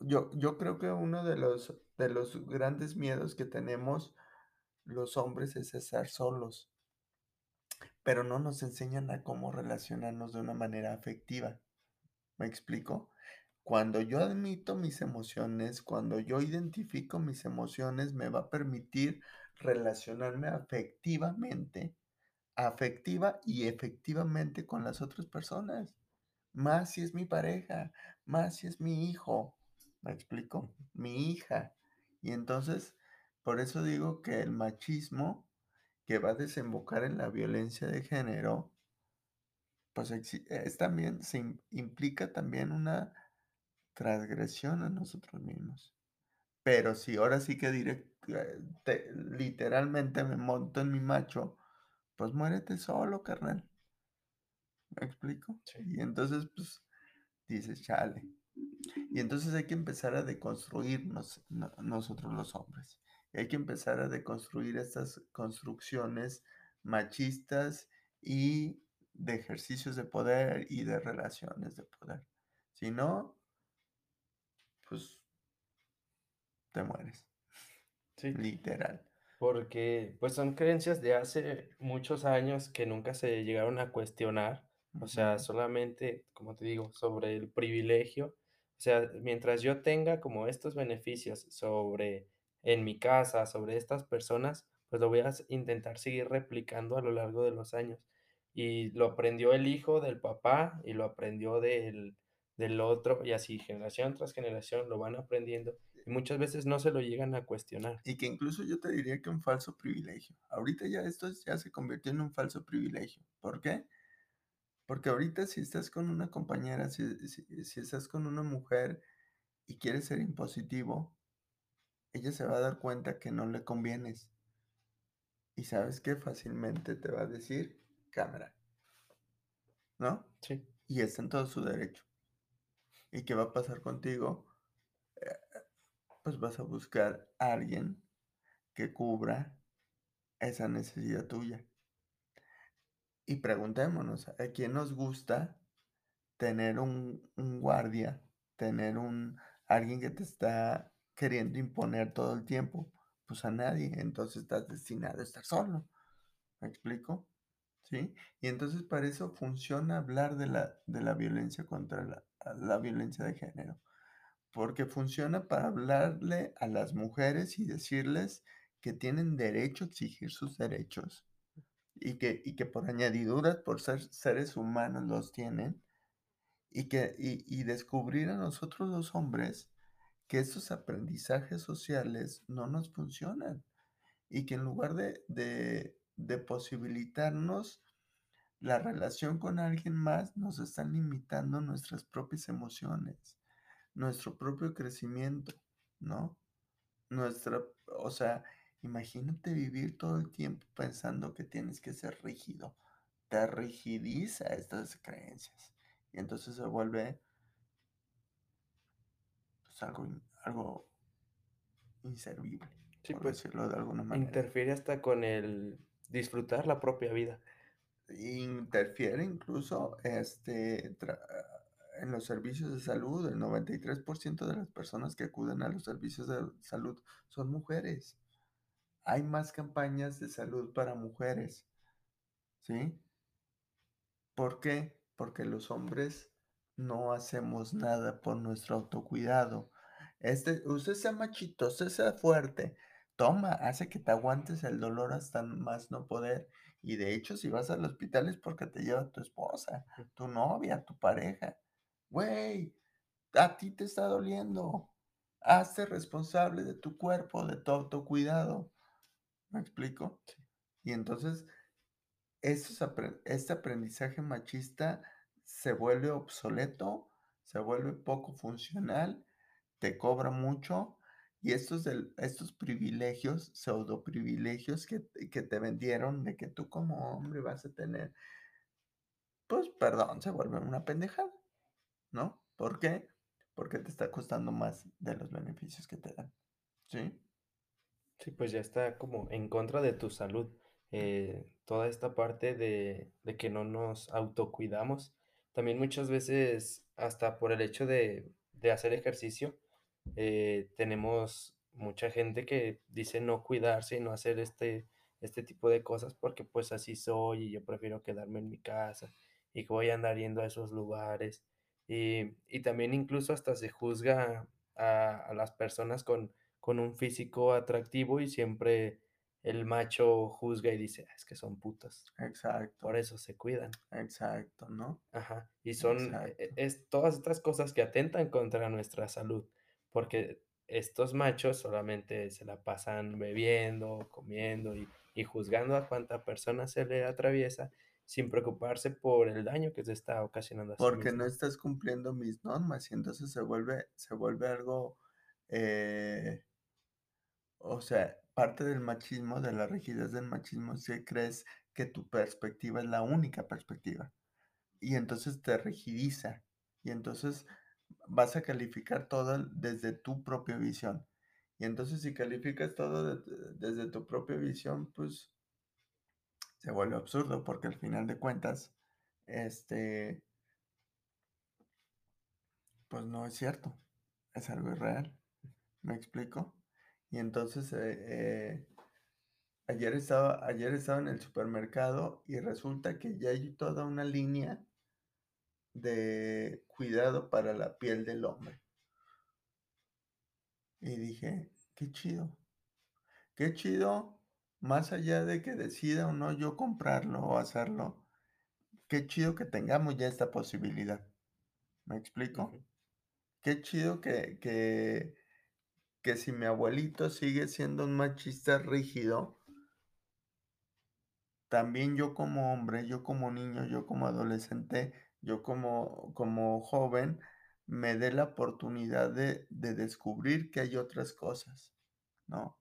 yo, yo creo que uno de los, de los grandes miedos que tenemos los hombres es estar solos, pero no nos enseñan a cómo relacionarnos de una manera afectiva. ¿Me explico? Cuando yo admito mis emociones, cuando yo identifico mis emociones, me va a permitir relacionarme afectivamente, afectiva y efectivamente con las otras personas. Más si es mi pareja, más si es mi hijo. ¿Me explico? Mi hija. Y entonces, por eso digo que el machismo que va a desembocar en la violencia de género, pues exi- es también, se im- implica también una transgresión a nosotros mismos. Pero si ahora sí que direct- eh, te- literalmente me monto en mi macho, pues muérete solo, carnal. ¿Me explico?
Sí.
Y entonces, pues, dices, chale. Y entonces hay que empezar a deconstruirnos no- nosotros los hombres. Y hay que empezar a deconstruir estas construcciones machistas y de ejercicios de poder y de relaciones de poder. Si no, pues te mueres,
Sí.
literal.
Porque, pues, son creencias de hace muchos años que nunca se llegaron a cuestionar, o sea, solamente, como te digo, sobre el privilegio. O sea, mientras yo tenga como estos beneficios sobre en mi casa, sobre estas personas, pues lo voy a intentar seguir replicando a lo largo de los años. Y lo aprendió el hijo del papá, y lo aprendió del del otro, y así generación tras generación lo van aprendiendo, y muchas veces no se lo llegan a cuestionar.
Y que incluso yo te diría que un falso privilegio. Ahorita ya esto es- ya se convirtió en un falso privilegio. ¿Por qué? Porque ahorita si estás con una compañera, si, si- si estás con una mujer y quieres ser impositivo, ella se va a dar cuenta que no le convienes. Y sabes que fácilmente te va a decir, cámara, ¿no?
Sí.
Y está en todo su derecho. ¿Y qué va a pasar contigo? Eh, Pues vas a buscar a alguien que cubra esa necesidad tuya. Y preguntémonos, ¿a quién nos gusta tener un, un guardia, tener un alguien que te está queriendo imponer todo el tiempo? Pues a nadie, entonces estás destinado a estar solo. ¿Me explico? ¿Sí? Y entonces para eso funciona hablar de la, de la violencia contra la, la violencia de género. Porque funciona para hablarle a las mujeres y decirles que tienen derecho a exigir sus derechos y que, y que por añadidura, por ser seres humanos, los tienen, y, que, y, y descubrir a nosotros los hombres que estos aprendizajes sociales no nos funcionan y que en lugar de, de, de posibilitarnos la relación con alguien más, nos están limitando nuestras propias emociones, nuestro propio crecimiento, ¿no? Nuestra, o sea, imagínate vivir todo el tiempo pensando que tienes que ser rígido. Te rigidiza estas creencias. Y entonces se vuelve pues, algo, algo inservible,
Sí,
por
pues,
decirlo de alguna manera.
interfiere hasta con el disfrutar la propia vida.
Interfiere incluso este, en los servicios de salud. El 93% de las personas que acuden a los servicios de salud son mujeres. Hay más campañas de salud para mujeres. ¿Sí? ¿Por qué? Porque los hombres no hacemos nada por nuestro autocuidado. Este, usted sea machito, usted sea fuerte. Toma, hace que te aguantes el dolor hasta más no poder. Y de hecho, si vas al hospital es porque te lleva tu esposa, tu novia, tu pareja. Güey, a ti te está doliendo. Hazte responsable de tu cuerpo, de tu autocuidado. ¿Me explico?
Sí.
Y entonces estos este aprendizaje machista se vuelve obsoleto, se vuelve poco funcional, te cobra mucho y estos, del- estos privilegios, pseudo privilegios que, que te vendieron de que tú como hombre vas a tener, pues perdón, se vuelven una pendejada, ¿no? ¿Por qué? Porque te está costando más de los beneficios que te dan, ¿sí?
Sí, pues ya está como en contra de tu salud. eh, toda esta parte de, de que no nos autocuidamos. También muchas veces, hasta por el hecho de, de hacer ejercicio, eh, tenemos mucha gente que dice no cuidarse y no hacer este, este tipo de cosas porque pues así soy y yo prefiero quedarme en mi casa y que voy a andar yendo a esos lugares. Y, y también incluso hasta se juzga a, a las personas con, con un físico atractivo y siempre el macho juzga y dice, "Ah, es que son putos,
Exacto,
por eso se cuidan.
exacto, ¿no?
Ajá, y son e- es todas estas cosas que atentan contra nuestra salud, porque estos machos solamente se la pasan bebiendo, comiendo y, y juzgando a cuanta persona se le atraviesa sin preocuparse por el daño que se está ocasionando a sí
porque no
mismo.
estás cumpliendo mis normas y entonces se vuelve, se vuelve algo, eh, o sea, parte del machismo, de la rigidez del machismo, que crees que tu perspectiva es la única perspectiva. Y entonces te rigidiza. Y entonces vas a calificar todo desde tu propia visión. Y entonces si calificas todo de- desde tu propia visión, pues se vuelve absurdo porque al final de cuentas, este, pues no es cierto, es algo irreal. ¿Me explico? Y entonces eh, eh, ayer estaba, ayer estaba en el supermercado y resulta que ya hay toda una línea de cuidado para la piel del hombre. Y dije, qué chido, qué chido, más allá de que decida o no yo comprarlo o hacerlo, qué chido que tengamos ya esta posibilidad. ¿Me explico? Qué chido que, que, que si mi abuelito sigue siendo un machista rígido, también yo como hombre, yo como niño, yo como adolescente, yo como, como joven, me dé la oportunidad de, de descubrir que hay otras cosas, ¿no?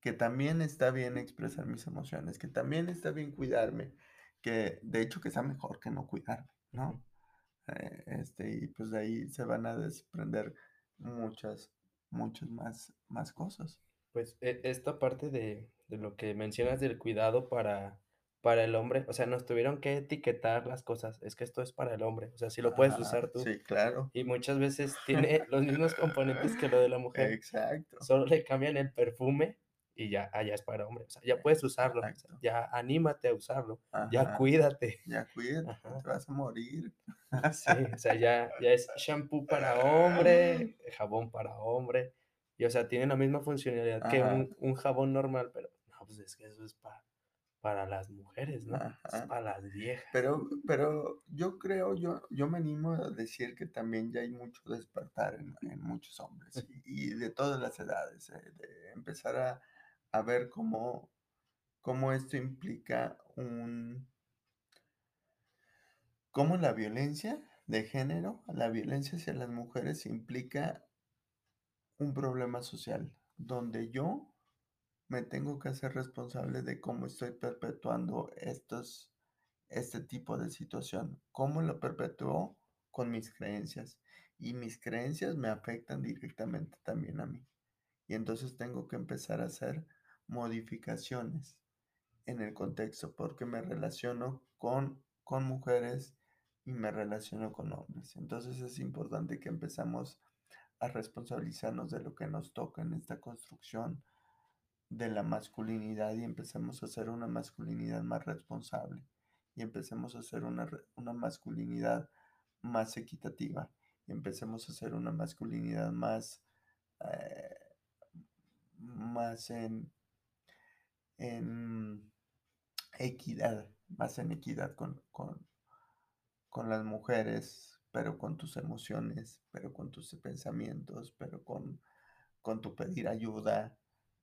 Que también está bien expresar mis emociones, que también está bien cuidarme, que de hecho que está mejor que no cuidarme. ¿no? Eh, este, y pues de ahí se van a desprender muchas, muchas más, más cosas.
Pues, e esta parte de de lo que mencionas del cuidado para para el hombre, o sea, nos tuvieron que etiquetar las cosas, es que esto es para el hombre, o sea, sí lo puedes usar tú,
sí, claro.
y muchas veces (laughs) tiene los mismos componentes que lo de la mujer,
Exacto,
solo le cambian el perfume y ya, ah, ya es para hombre, o sea, ya puedes usarlo, o sea,
exacto.
ya anímate a usarlo, ya cuídate.
ya cuídate,
Ajá,
te vas a morir. (laughs)
sí, o sea, ya ya es shampoo para hombre, (laughs) jabón para hombre, y, o sea, tiene la misma funcionalidad que un un jabón normal, pero no, pues, es que eso es para para las mujeres, ¿no? Es para las viejas.
Pero, pero yo creo, yo, yo me animo a decir que también ya hay mucho despertar en, en muchos hombres (laughs) y, y de todas las edades, eh, de empezar a, a ver cómo, cómo esto implica un, cómo la violencia de género, la violencia hacia las mujeres implica un problema social, donde yo me tengo que hacer responsable de cómo estoy perpetuando estos, este tipo de situación, cómo lo perpetúo con mis creencias y mis creencias me afectan directamente también a mí. Y entonces tengo que empezar a hacer modificaciones en el contexto porque me relaciono con, con mujeres y me relaciono con hombres. Entonces es importante que empezamos a responsabilizarnos de lo que nos toca en esta construcción de la masculinidad y empecemos a hacer una masculinidad más responsable y empecemos a hacer una, una masculinidad más equitativa y empecemos a hacer una masculinidad más, eh, más en, en equidad, más en equidad con, con, con las mujeres, pero con tus emociones, pero con tus pensamientos, pero con, con tu pedir ayuda,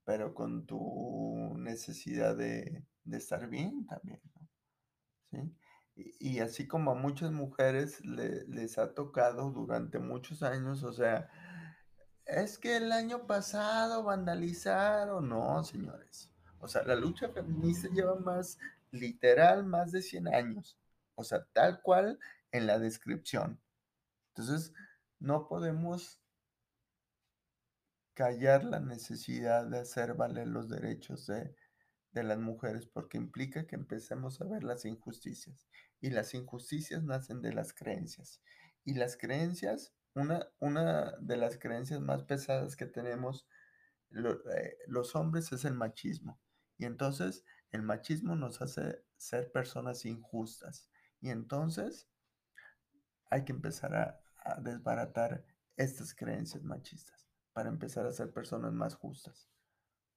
pero con tu necesidad de, de estar bien también, ¿no? ¿Sí? Y, y así como a muchas mujeres le- les ha tocado durante muchos años, o sea, es que el año pasado vandalizaron, no, señores. O sea, la lucha feminista lleva más, literal, más de 100 años. O sea, tal cual en la descripción. Entonces, no podemos callar la necesidad de hacer valer los derechos de, de las mujeres porque implica que empecemos a ver las injusticias. Y las injusticias nacen de las creencias. Y las creencias, una, una de las creencias más pesadas que tenemos eh, los hombres es el machismo. Y entonces el machismo nos hace ser personas injustas. Y entonces hay que empezar a desbaratar estas creencias machistas para empezar a ser personas más justas.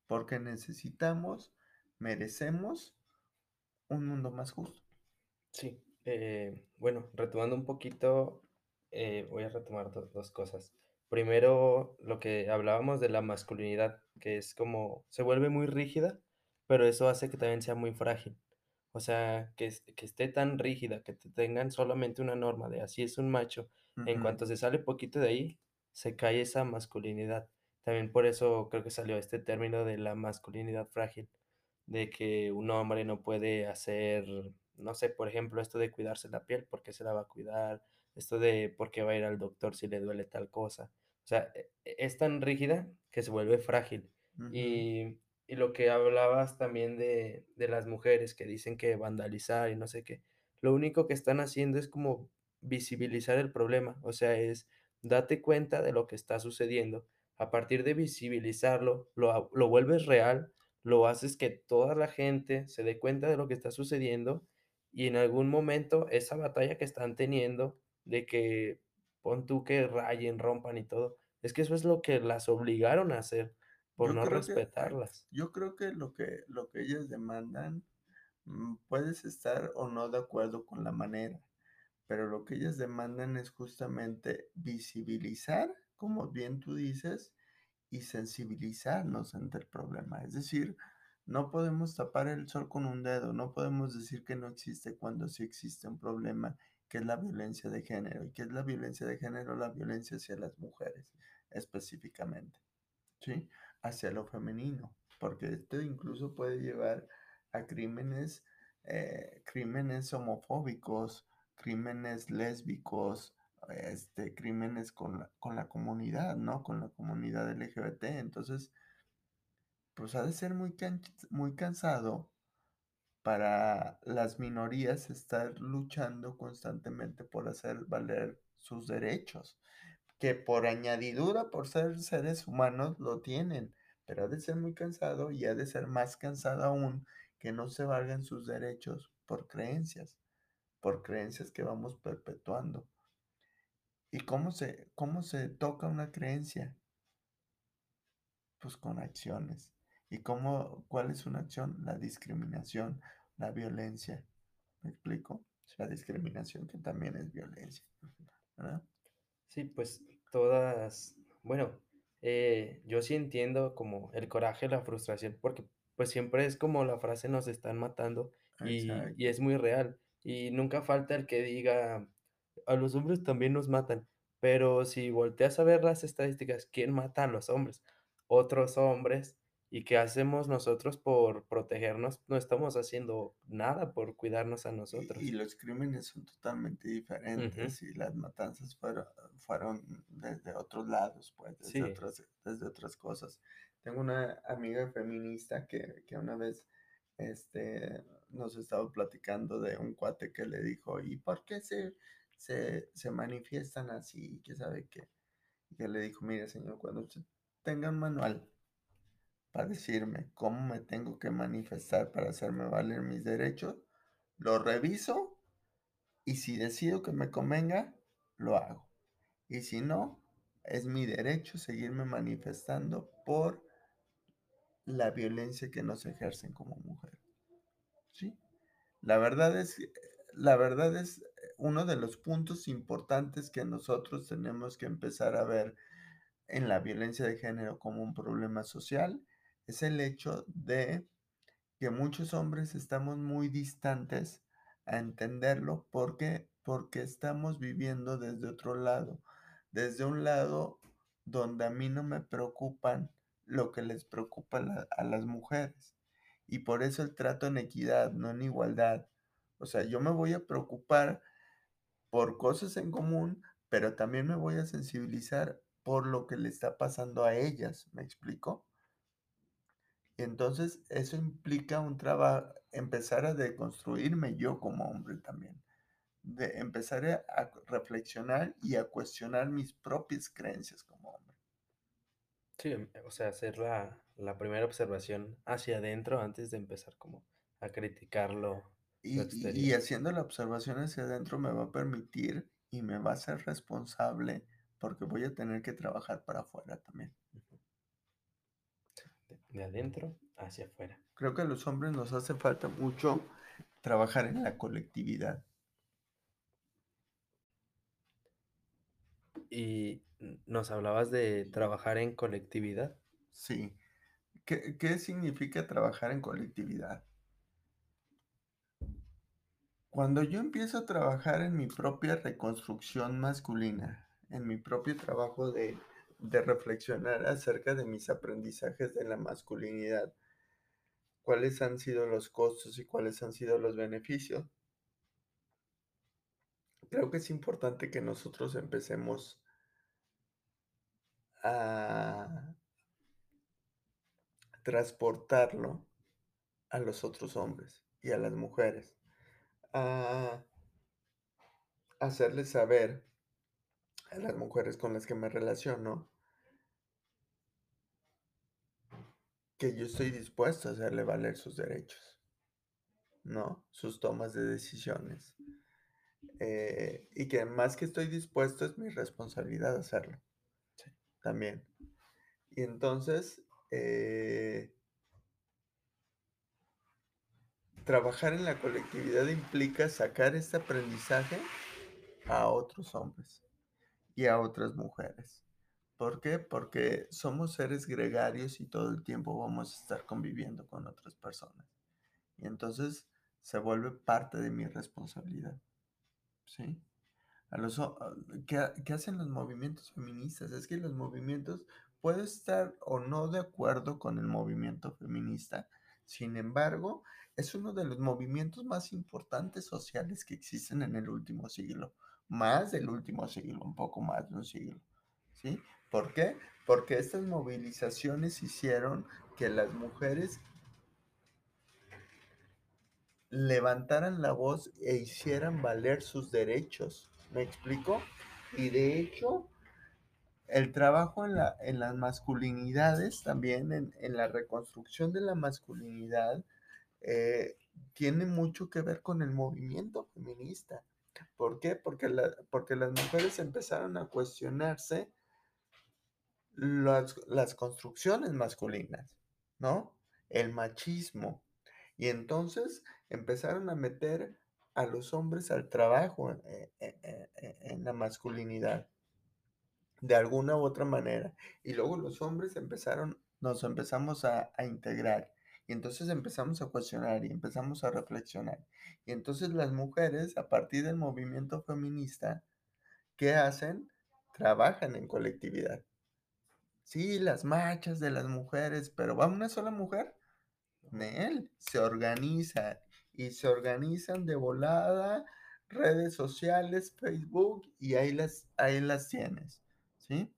Porque necesitamos, merecemos un mundo más justo.
Sí, eh, bueno, retomando un poquito, eh, voy a retomar do- dos cosas. Primero, lo que hablábamos de la masculinidad, que es como, se vuelve muy rígida, pero eso hace que también sea muy frágil. O sea, que, que esté tan rígida, que te tengan solamente una norma de así es un macho, en cuanto se sale poquito de ahí, se cae esa masculinidad. también por eso creo que salió este término de la masculinidad frágil, de que un hombre no puede hacer, no sé, por ejemplo, esto de cuidarse la piel, ¿por qué se la va a cuidar? Esto de por qué va a ir al doctor si le duele tal cosa. O sea, e e es tan rígida que se vuelve frágil. Y y lo que hablabas también de de las mujeres que dicen que vandalizar y no sé qué, lo único que están haciendo es como visibilizar el problema, o sea, es date cuenta de lo que está sucediendo. A partir de visibilizarlo, lo lo vuelves real, lo haces que toda la gente se dé cuenta de lo que está sucediendo, y en algún momento esa batalla que están teniendo de que pon tú que rayen, rompan y todo, es que eso es lo que las obligaron a hacer por
Yo
no
que
respetarlas.
Yo creo que lo que lo que ellas demandan, mm, puedes estar o no de acuerdo con la manera, pero lo que ellas demandan es justamente visibilizar, como bien tú dices, y sensibilizarnos ante el problema. Es decir, no podemos tapar el sol con un dedo, no podemos decir que no existe cuando sí existe un problema, que es la violencia de género. ¿Y qué es la violencia de género? La violencia hacia las mujeres, específicamente. ¿sí? Hacia lo femenino, porque esto incluso puede llevar a crímenes, eh, crímenes homofóbicos, crímenes lésbicos, este, crímenes con la, con la comunidad, ¿no? Con la comunidad LGBT. Entonces, pues ha de ser muy, muy cansado para las minorías estar luchando constantemente por hacer valer sus derechos que por añadidura, por ser seres humanos, lo tienen, pero ha de ser muy cansado y ha de ser más cansado aún que no se valgan sus derechos por creencias, por creencias que vamos perpetuando. ¿Y cómo se, cómo se toca una creencia? Pues con acciones. ¿Y cómo, cuál es una acción? La discriminación, la violencia. ¿Me explico? La discriminación que también es violencia, ¿verdad?
Sí, pues todas, bueno, eh, yo sí entiendo como el coraje, la frustración, porque pues siempre es como la frase nos están matando y, y es muy real. Y nunca falta el que diga, a los hombres también nos matan, pero si volteas a ver las estadísticas, ¿quién mata a los hombres? Otros hombres. ¿Y qué hacemos nosotros por protegernos? No estamos haciendo nada por cuidarnos a
Y, y
nosotros.
los crímenes son totalmente diferentes y las matanzas fueron, fueron desde otros lados, pues, desde
Sí,
otras, desde otras cosas. Tengo una amiga feminista que, que una vez este, nos estaba platicando de un cuate que le dijo, ¿y por qué se, se, se manifiestan así? ¿Qué sabe qué? Y que le dijo, mire señor, cuando usted tenga un manual para decirme cómo me tengo que manifestar para hacerme valer mis derechos, lo reviso y si decido que me convenga, lo hago. Y si no, es mi derecho seguirme manifestando por la violencia que nos ejercen como mujer. ¿Sí? La verdad es, la verdad es uno de los puntos importantes que nosotros tenemos que empezar a ver en la violencia de género como un problema social, es el hecho de que muchos hombres estamos muy distantes a entenderlo porque porque estamos viviendo desde otro lado, desde un lado donde a mí no me preocupan lo que les preocupa a, la- a las mujeres. Y por eso el trato en equidad, no en igualdad. O sea, yo me voy a preocupar por cosas en común, pero también me voy a sensibilizar por lo que le está pasando a ellas, ¿me explico? Y entonces eso implica un trabajo, empezar a deconstruirme yo como hombre también, de empezar a, reflexionar y a cuestionar mis propias creencias como.
Sí, em, o sea, hacer la la primera observación hacia adentro antes de empezar como a criticar lo lo
Y, y- y
exterior.
haciendo la observación hacia adentro me va a permitir y me va a ser responsable porque voy a tener que trabajar para afuera también.
De de adentro hacia afuera.
Creo que a los hombres nos hace falta mucho trabajar en la colectividad.
Y nos hablabas de trabajar en colectividad.
Sí. ¿Qué, qué significa trabajar en colectividad? Cuando yo empiezo a trabajar en mi propia reconstrucción masculina, en mi propio trabajo de de reflexionar acerca de mis aprendizajes de la masculinidad. ¿Cuáles han sido los costos y cuáles han sido los beneficios? Creo que es importante que nosotros empecemos a transportarlo a los otros hombres y a las mujeres, a hacerles saber a las mujeres con las que me relaciono que yo estoy dispuesto a hacerle valer sus derechos, ¿no? Sus tomas de decisiones. Eh, y que más que estoy dispuesto es mi responsabilidad hacerlo. También. Y entonces, eh, trabajar en la colectividad implica sacar este aprendizaje a otros hombres y a otras mujeres. ¿Por qué? Porque somos seres gregarios y todo el tiempo vamos a estar conviviendo con otras personas. Y entonces se vuelve parte de mi responsabilidad. ¿Sí? A los, ¿qué, ¿Qué hacen los movimientos feministas? Es que los movimientos, puedo estar o no de acuerdo con el movimiento feminista, sin embargo, es uno de los movimientos más importantes sociales que existen en el último siglo, más del último siglo, un poco más de un siglo. ¿Sí? ¿Por qué? Porque estas movilizaciones hicieron que las mujeres levantaran la voz e hicieran valer sus derechos. ¿Me explico? Y de hecho, el trabajo en, la, en las masculinidades, también en, la reconstrucción de la masculinidad, eh, tiene mucho que ver con el movimiento feminista. ¿Por qué? Porque, porque las mujeres empezaron a cuestionarse las, construcciones masculinas, ¿no? El machismo. Y entonces empezaron a meter a los hombres al trabajo eh, eh, eh, en, la masculinidad, de alguna u otra manera. Y luego los hombres empezaron, nos empezamos a, a integrar. Y entonces empezamos a cuestionar y empezamos a reflexionar. Y entonces las mujeres, a partir del movimiento feminista, ¿qué hacen? Trabajan en colectividad. Sí, las marchas de las mujeres, pero ¿va una sola mujer? Él se organiza y se organizan de volada redes sociales, Facebook y ahí las, ahí las tienes, ¿sí?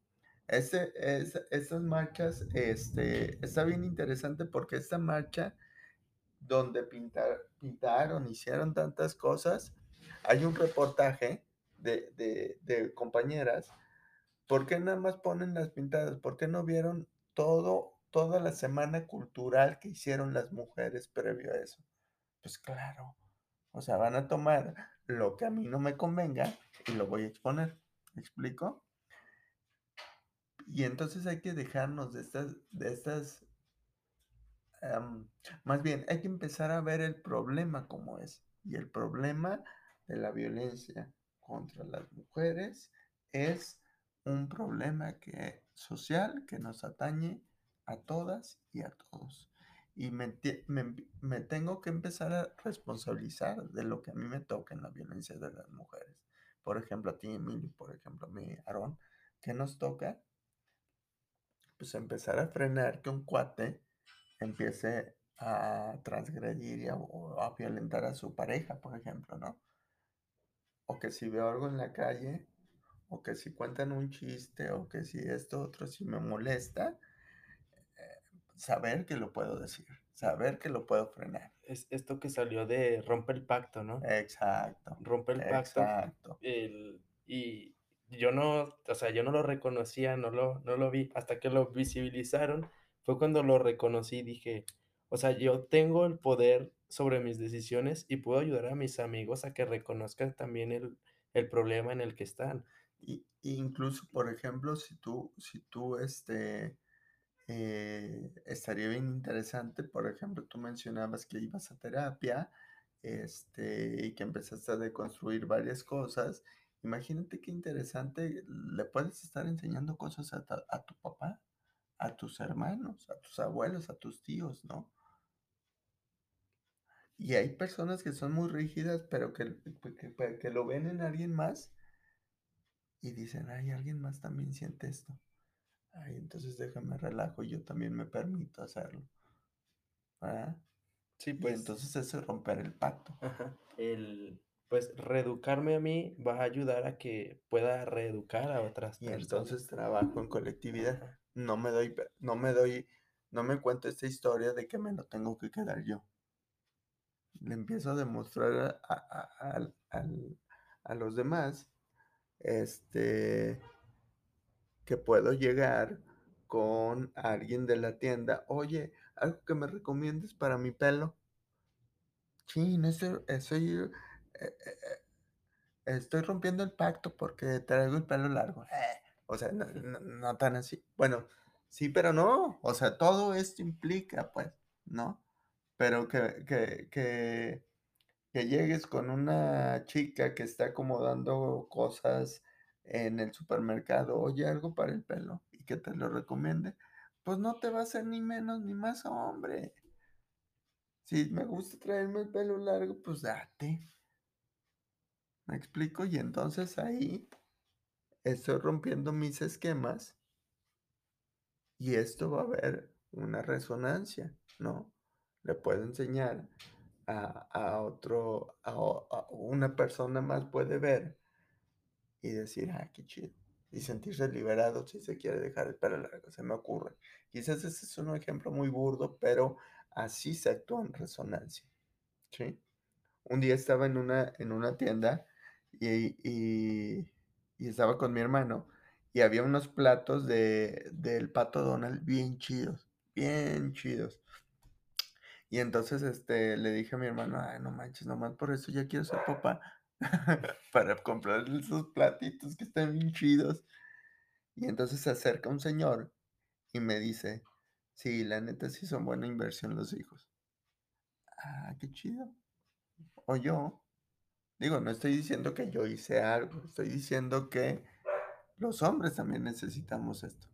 Es, estas marchas, este, está bien interesante porque esta marcha donde pintar, pintaron, hicieron tantas cosas, hay un reportaje de, de, de compañeras ¿Por qué nada más ponen las pintadas? ¿Por qué no vieron todo, toda la semana cultural que hicieron las mujeres previo a eso? Pues claro, o sea, van a tomar lo que a mí no me convenga y lo voy a exponer. ¿Me explico? Y entonces hay que dejarnos de estas, de estas, más bien, hay que empezar a ver el problema como es. Y el problema de la violencia contra las mujeres es un problema que, social que nos atañe a todas y a todos. Y me, me, tengo que empezar a responsabilizar de lo que a mí me toca en la violencia de las mujeres. Por ejemplo, a ti, Emilio, por ejemplo, a mí, Aarón, ¿qué nos toca? Pues empezar a frenar que un cuate empiece a transgredir o a violentar a su pareja, por ejemplo, ¿no? O que si veo algo en la calle, o que si cuentan un chiste, o que si esto otro si me molesta, saber que lo puedo decir, saber que lo puedo frenar.
Es esto que salió de rompe el pacto, ¿no?
Exacto.
Rompe el pacto. Exacto. y yo no, o sea, yo no lo reconocía, no lo, no lo vi, hasta que lo visibilizaron, fue cuando lo reconocí y dije, o sea, yo tengo el poder sobre mis decisiones y puedo ayudar a mis amigos a que reconozcan también el, el problema en el que están.
Y, incluso, por ejemplo, si tú, si tú, este, eh, estaría bien interesante, por ejemplo, tú mencionabas que ibas a terapia, este, y que empezaste a deconstruir varias cosas. Imagínate qué interesante, le puedes estar enseñando cosas a, tu papá, a tus hermanos, a tus abuelos, a tus tíos, ¿no? Y hay personas que son muy rígidas, pero que, que, lo ven en alguien más y dicen, ay, alguien más también siente esto. Ay, entonces déjame relajo, yo también me permito hacerlo. ¿Verdad?
Sí,
Y
pues
entonces eso es romper el pacto.
Ajá, el, pues, reeducarme a mí va a ayudar a que pueda reeducar a otras
Y
personas.
entonces trabajo en colectividad. No me doy, no me doy, no me cuento esta historia de que me lo tengo que quedar yo. Le empiezo a demostrar a, a- a- a los demás, este, que puedo llegar con alguien de la tienda. Oye, algo que me recomiendes para mi pelo. Chin, eso, eh, eh, estoy rompiendo el pacto porque traigo el pelo largo. Eh, O sea, no tan así. Bueno, sí, pero no. O sea, todo esto implica, pues, ¿no? Pero que, que, que, que llegues con una chica que está acomodando cosas en el supermercado, oye, algo para el pelo, y que te lo recomiende, pues no te va a hacer ni menos ni más hombre. Si me gusta traerme el pelo largo, pues date. ¿Me explico? Y entonces ahí estoy rompiendo mis esquemas y esto va a haber una resonancia, ¿no? Le puedo enseñar a, a otro, a, una persona más puede ver y decir, ah, qué chido. Y sentirse liberado si se quiere dejar el pelo largo, se me ocurre. Quizás ese es un ejemplo muy burdo, pero así se actúa en resonancia, ¿sí? Un día estaba en una, en una tienda y, y- estaba con mi hermano y había unos platos de, del Pato Donald bien chidos, bien chidos. Y entonces este, le dije a mi hermano, ay, no manches, nomás por eso ya quiero ser papá. (laughs) Para comprar esos platitos que están bien chidos. Y entonces se acerca un señor y me dice, sí, la neta sí son buena inversión los hijos. Ah, qué chido. O yo. Digo, no estoy diciendo que yo hice algo, estoy diciendo que los hombres también necesitamos esto.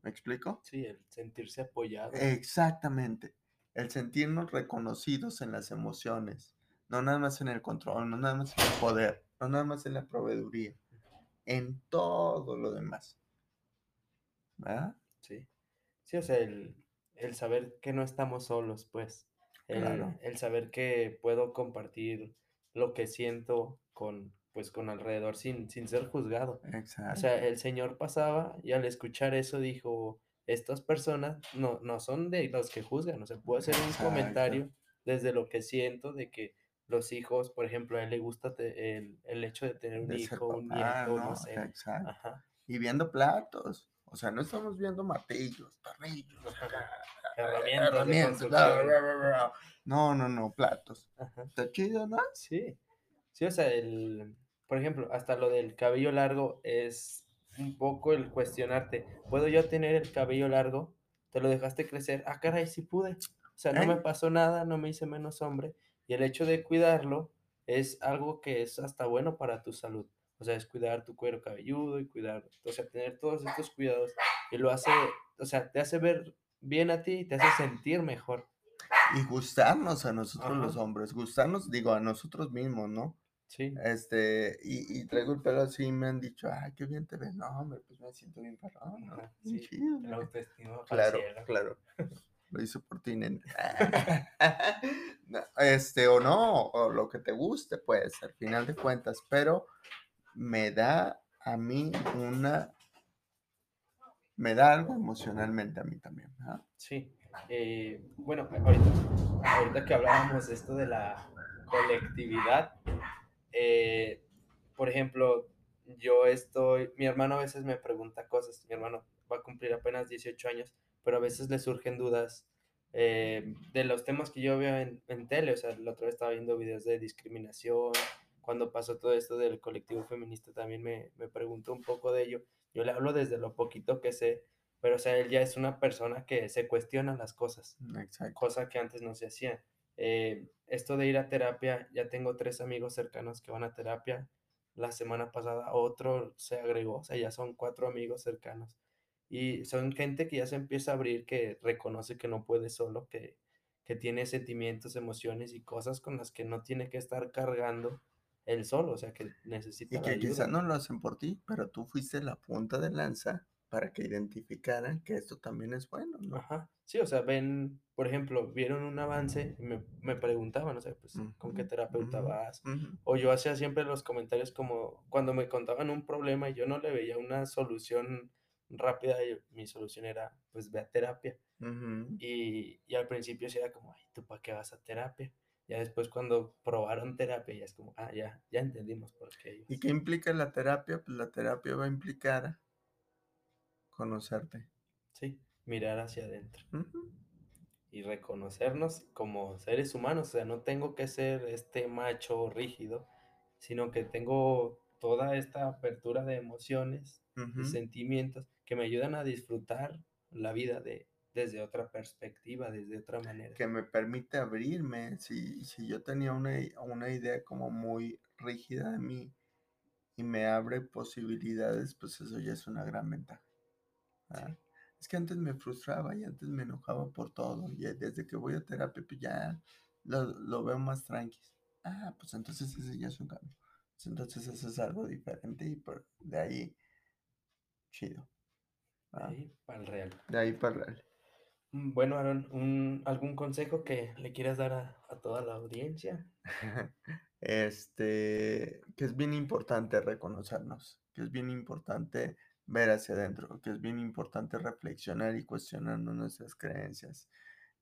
¿Me explico?
Sí, el sentirse apoyado.
Exactamente. El sentirnos reconocidos en las emociones, no nada más en el control, no nada más en el poder, no nada más en la proveeduría, en todo lo demás. ¿Verdad?
Sí. Sí, o sea, el, el saber que no estamos solos, pues. El,
Claro.
el saber que puedo compartir lo que siento con, pues, con alrededor sin, sin ser juzgado. O
Exacto.
sea, el Señor pasaba y al escuchar eso dijo, estas personas no, no son de los que juzgan, o sea, puedo hacer un comentario desde lo que siento de que los hijos, por ejemplo, a él le gusta te- el, el hecho de tener un
De
hijo, un nieto,
¿no?
no sé.
Exacto.
Ajá.
Y viendo platos. O sea, no estamos viendo martillos, tornillos, (laughs)
Herramientas
herramientas, bla, bla, bla. No, no, no, platos.
Ajá.
Está chido, ¿no?
Sí, sí, o sea, el, por ejemplo, hasta lo del cabello largo es un poco el cuestionarte, ¿puedo yo tener el cabello largo? ¿Te lo dejaste crecer? Ah, caray, sí pude. O sea, no me
¿Eh?
pasó nada, no me hice menos hombre. Y el hecho de cuidarlo es algo que es hasta bueno para tu salud. O sea, es cuidar tu cuero cabelludo y cuidar, o sea, tener todos estos cuidados y lo hace, o sea, te hace ver bien a ti y te hace sentir mejor.
Y gustarnos a nosotros los hombres, gustarnos, digo, a nosotros mismos, ¿no?
Sí,
Este, y, y traigo el pelo así y me han dicho, ay, qué bien te ves. No, hombre, pues me siento bien perrón, ¿no?
Sí,
chido, ¿no?
autoestima
Claro,
cielo.
claro. Lo hice por ti, (laughs) Este, o no, o lo que te guste, pues, al final de cuentas, pero me da a mí una, me da algo emocionalmente a mí también, ¿verdad?
Sí, eh, bueno, ahorita, ahorita que hablábamos de esto de la colectividad, eh, por ejemplo, yo estoy, mi hermano a veces me pregunta cosas, mi hermano va a cumplir apenas 18 años, pero a veces le surgen dudas eh, de los temas que yo veo en, en tele, o sea, la otra vez estaba viendo videos de discriminación, cuando pasó todo esto del colectivo feminista también me, me preguntó un poco de ello, yo le hablo desde lo poquito que sé, pero o sea, él ya es una persona que se cuestiona las cosas
Exacto.
cosa que antes no se hacía. Eh, esto de ir a terapia, ya tengo tres amigos cercanos que van a terapia. La semana pasada otro se agregó, o sea, ya son cuatro amigos cercanos. Y son gente que ya se empieza a abrir, que reconoce que no puede solo, que, que tiene sentimientos, emociones y cosas con las que no tiene que estar cargando él solo, o sea, que necesita
Y que quizás no lo hacen por ti, pero tú fuiste la punta de lanza para que identificaran que esto también es bueno, ¿no?
Ajá. Sí, o sea, ven, por ejemplo, vieron un avance y me, me preguntaban, o sea, pues, ¿con qué terapeuta
ujú,
vas? O yo hacía siempre los comentarios como cuando me contaban un problema y yo no le veía una solución rápida, y mi solución era, pues, ve a terapia. Y, y al principio sí era como, ay, ¿tú para qué vas a terapia? Ya después cuando probaron terapia ya es como, ah, ya, ya entendimos por qué
¿Y qué implica la terapia? Pues la terapia va a implicar conocerte.
Sí, mirar hacia adentro. Y reconocernos como seres humanos. O sea, no tengo que ser este macho rígido, sino que tengo toda esta apertura de emociones y
ujú.
sentimientos que me ayudan a disfrutar la vida de, desde otra perspectiva, desde otra manera.
Que me permite abrirme. Si, si yo tenía una, una idea como muy rígida de mí y me abre posibilidades, pues eso ya es una gran ventaja. Es que antes me frustraba y antes me enojaba por todo. Y desde que voy a terapia, pues ya lo, lo veo más tranqui. Ah, pues entonces ese ya es un cambio. Entonces eso es algo diferente y por, de ahí, chido.
Ahí para el real.
De ahí para real.
Mm, Bueno, Aaron, un, ¿algún consejo que le quieras dar a, a toda la audiencia? (laughs)
Este, que es bien importante reconocernos, que es bien importante ver hacia adentro, que es bien importante reflexionar y cuestionarnos nuestras creencias,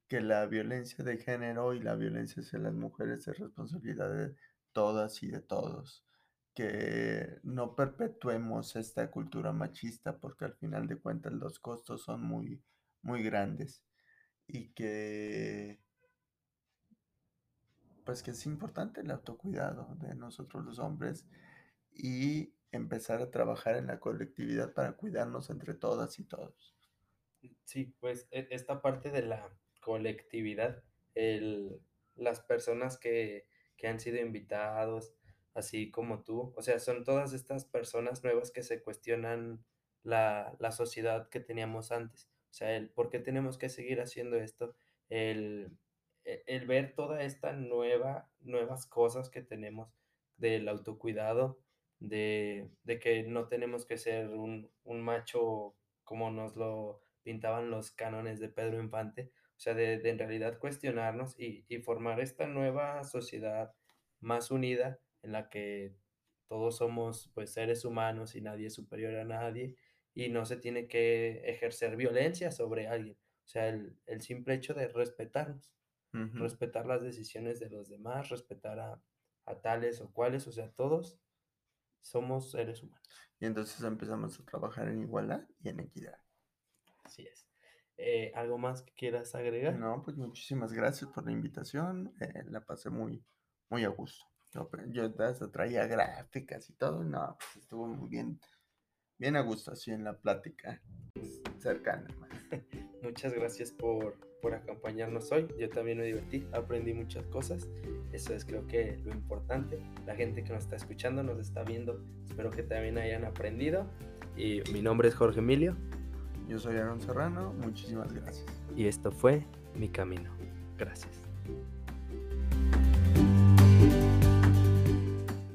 que la violencia de género y la violencia hacia las mujeres es responsabilidad de todas y de todos, que no perpetuemos esta cultura machista porque al final de cuentas los costos son muy, muy grandes y que pues que es importante el autocuidado de nosotros los hombres y empezar a trabajar en la colectividad para cuidarnos entre todas y todos.
Sí, pues e- esta parte de la colectividad, el, las personas que, que han sido invitados, así como tú, o sea, son todas estas personas nuevas que se cuestionan la, la sociedad que teníamos antes, o sea, el por qué tenemos que seguir haciendo esto, el, e- el ver toda esta nueva, nuevas cosas que tenemos del autocuidado, de, de que no tenemos que ser un, un macho como nos lo pintaban los cánones de Pedro Infante, o sea, de, de en realidad cuestionarnos y, y formar esta nueva sociedad más unida en la que todos somos pues seres humanos y nadie es superior a nadie y no se tiene que ejercer violencia sobre alguien, o sea, el, el simple hecho de respetarnos, respetar las decisiones de los demás, respetar a, a tales o cuales, o sea, todos somos seres humanos.
Y entonces empezamos a trabajar en igualdad y en equidad.
Así es. Eh, ¿algo más que quieras agregar?
No, pues muchísimas gracias por la invitación. eh, la pasé muy, muy a gusto. Yo, yo hasta traía gráficas y todo. No, pues estuvo muy bien, bien a gusto así en la plática cercana. (laughs)
Muchas gracias por, por acompañarnos hoy. Yo también me divertí, aprendí muchas cosas. Eso es creo que lo importante. La gente que nos está escuchando, nos está viendo. Espero que también hayan aprendido. Y mi nombre es Jorge Emilio
Yo soy Aaron Serrano. Muchísimas gracias.
y esto fue Mi Camino. Gracias.